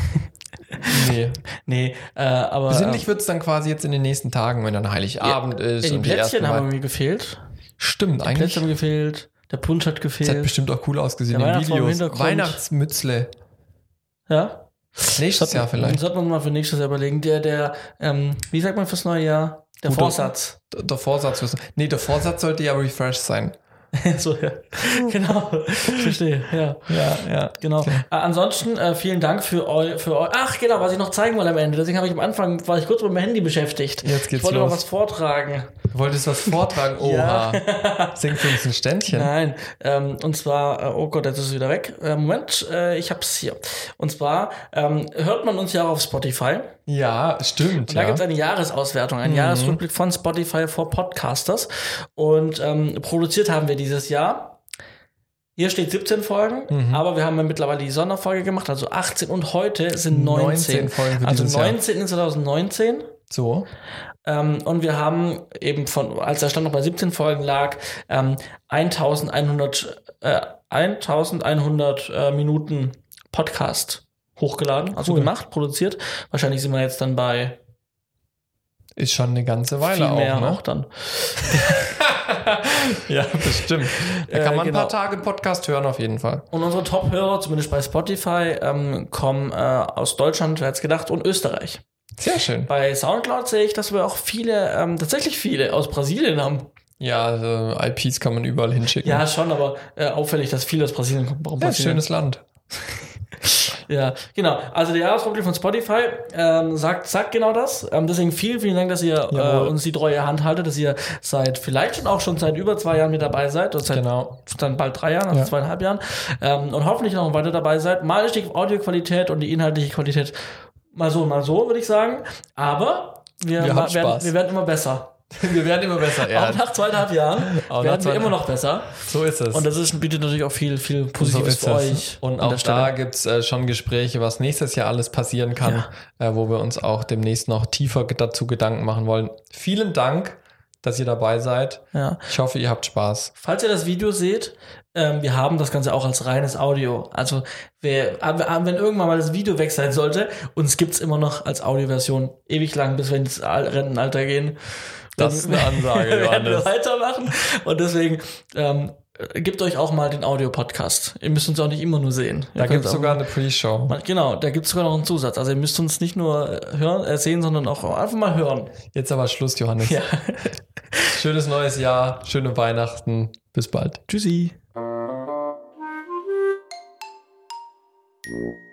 Nee. Nee, äh, aber. Besinnlich wird es dann quasi jetzt in den nächsten Tagen, wenn dann Heiligabend ja, ist. Die und die Plätzchen ersten haben mir gefehlt. Stimmt, Die eigentlich. Plätzchen haben gefehlt. Der Punsch hat Das hat gefehlt. bestimmt auch cool ausgesehen Der in Videos. Weihnachtsmützle. Ja? Nächstes Jahr vielleicht. Sollte man mal für nächstes Jahr überlegen. Der, der, ähm, wie sagt man fürs neue Jahr? Der Guter- Vorsatz. Der- Der Vorsatz. Nee, der Vorsatz sollte ja refreshed sein. so, ja. Genau. Verstehe, ja. Ja, ja. Genau. Äh, ansonsten äh, vielen Dank für eu, für eu Ach, genau, was ich noch zeigen wollte am Ende. Deswegen habe ich am Anfang, war ich kurz mit meinem Handy beschäftigt. Jetzt geht's ich wollte los. noch was vortragen. Du wolltest was vortragen? Oha. Singst du uns ein Ständchen? Nein, ähm, und zwar, äh, oh Gott, jetzt ist es wieder weg. Äh, Moment, äh, ich hab's hier. Und zwar ähm, hört man uns ja auch auf Spotify. Ja, stimmt. Und da ja. gibt's eine Jahresauswertung, Mhm. einen Jahresrückblick von Spotify for Podcasters. Und ähm, produziert haben wir dieses Jahr. Hier steht 17 Folgen, Mhm. aber wir haben ja mittlerweile die Sonderfolge gemacht, also 18 und heute sind 19. 19 Folgen für also dieses Jahr. 19 in 2019. so. Ähm, und wir haben eben von, als der Stand noch bei 17 Folgen lag, ähm, 1100, äh, 1100 äh, Minuten Podcast hochgeladen, also Cool. gemacht, produziert. Wahrscheinlich sind wir jetzt dann bei Ist schon eine ganze Weile viel mehr auch, ne? auch dann. Ja, bestimmt. Da Äh, kann man genau. ein paar Tage Podcast hören auf jeden Fall. Und unsere Top-Hörer, zumindest bei Spotify, ähm, kommen äh, aus Deutschland, wer hätte gedacht, und Österreich. Sehr schön. Bei Soundcloud sehe ich, dass wir auch viele, ähm, tatsächlich viele aus Brasilien haben. Ja, also IPs kann man überall hinschicken. Ja, schon, aber äh, auffällig, dass viele aus Brasilien kommen. Warum Ja, Brasilien? schönes Land. Ja, genau. Also der Jahresrückblick von Spotify ähm, sagt, sagt genau das. Ähm, deswegen vielen, vielen Dank, dass ihr äh, uns die treue Hand haltet, dass ihr seit vielleicht schon auch schon seit über zwei Jahren mit dabei seid. Oder seit Genau. dann bald drei Jahren, also Ja. zweieinhalb Jahren. Ähm, und hoffentlich noch weiter dabei seid. Mal ist die Audioqualität und die inhaltliche Qualität mal so, mal so, würde ich sagen. Aber wir, Wir ma- haben werden, Spaß. wir werden immer besser. Wir werden immer besser. Auch nach zweieinhalb Jahren Auch werden wir immer noch besser. so ist es. Und das ist, bietet natürlich auch viel, viel so Positives ist für es. euch. Und auch da gibt's äh, schon Gespräche, was nächstes Jahr alles passieren kann, äh, wo wir uns auch demnächst noch tiefer dazu Gedanken machen wollen. Vielen Dank, dass ihr dabei seid. Ja. Ich hoffe, ihr habt Spaß. Falls ihr das Video seht, ähm, wir haben das Ganze auch als reines Audio. Also aber wenn irgendwann mal das Video weg sein sollte, uns gibt's immer noch als Audioversion ewig lang, bis wir ins Al- Rentenalter gehen. Das ist eine Ansage, werden wir Johannes. weitermachen. Und deswegen ähm, äh, gebt euch auch mal den Audio-Podcast. Ihr müsst uns auch nicht immer nur sehen. Ihr Da gibt's sogar eine Pre-Show. Genau, da gibt's sogar noch einen Zusatz. Also ihr müsst uns nicht nur äh, hören, äh, sehen, sondern auch einfach mal hören. Jetzt aber Schluss, Johannes. Ja. Schönes neues Jahr, schöne Weihnachten. Bis bald. Tschüssi. Thank you.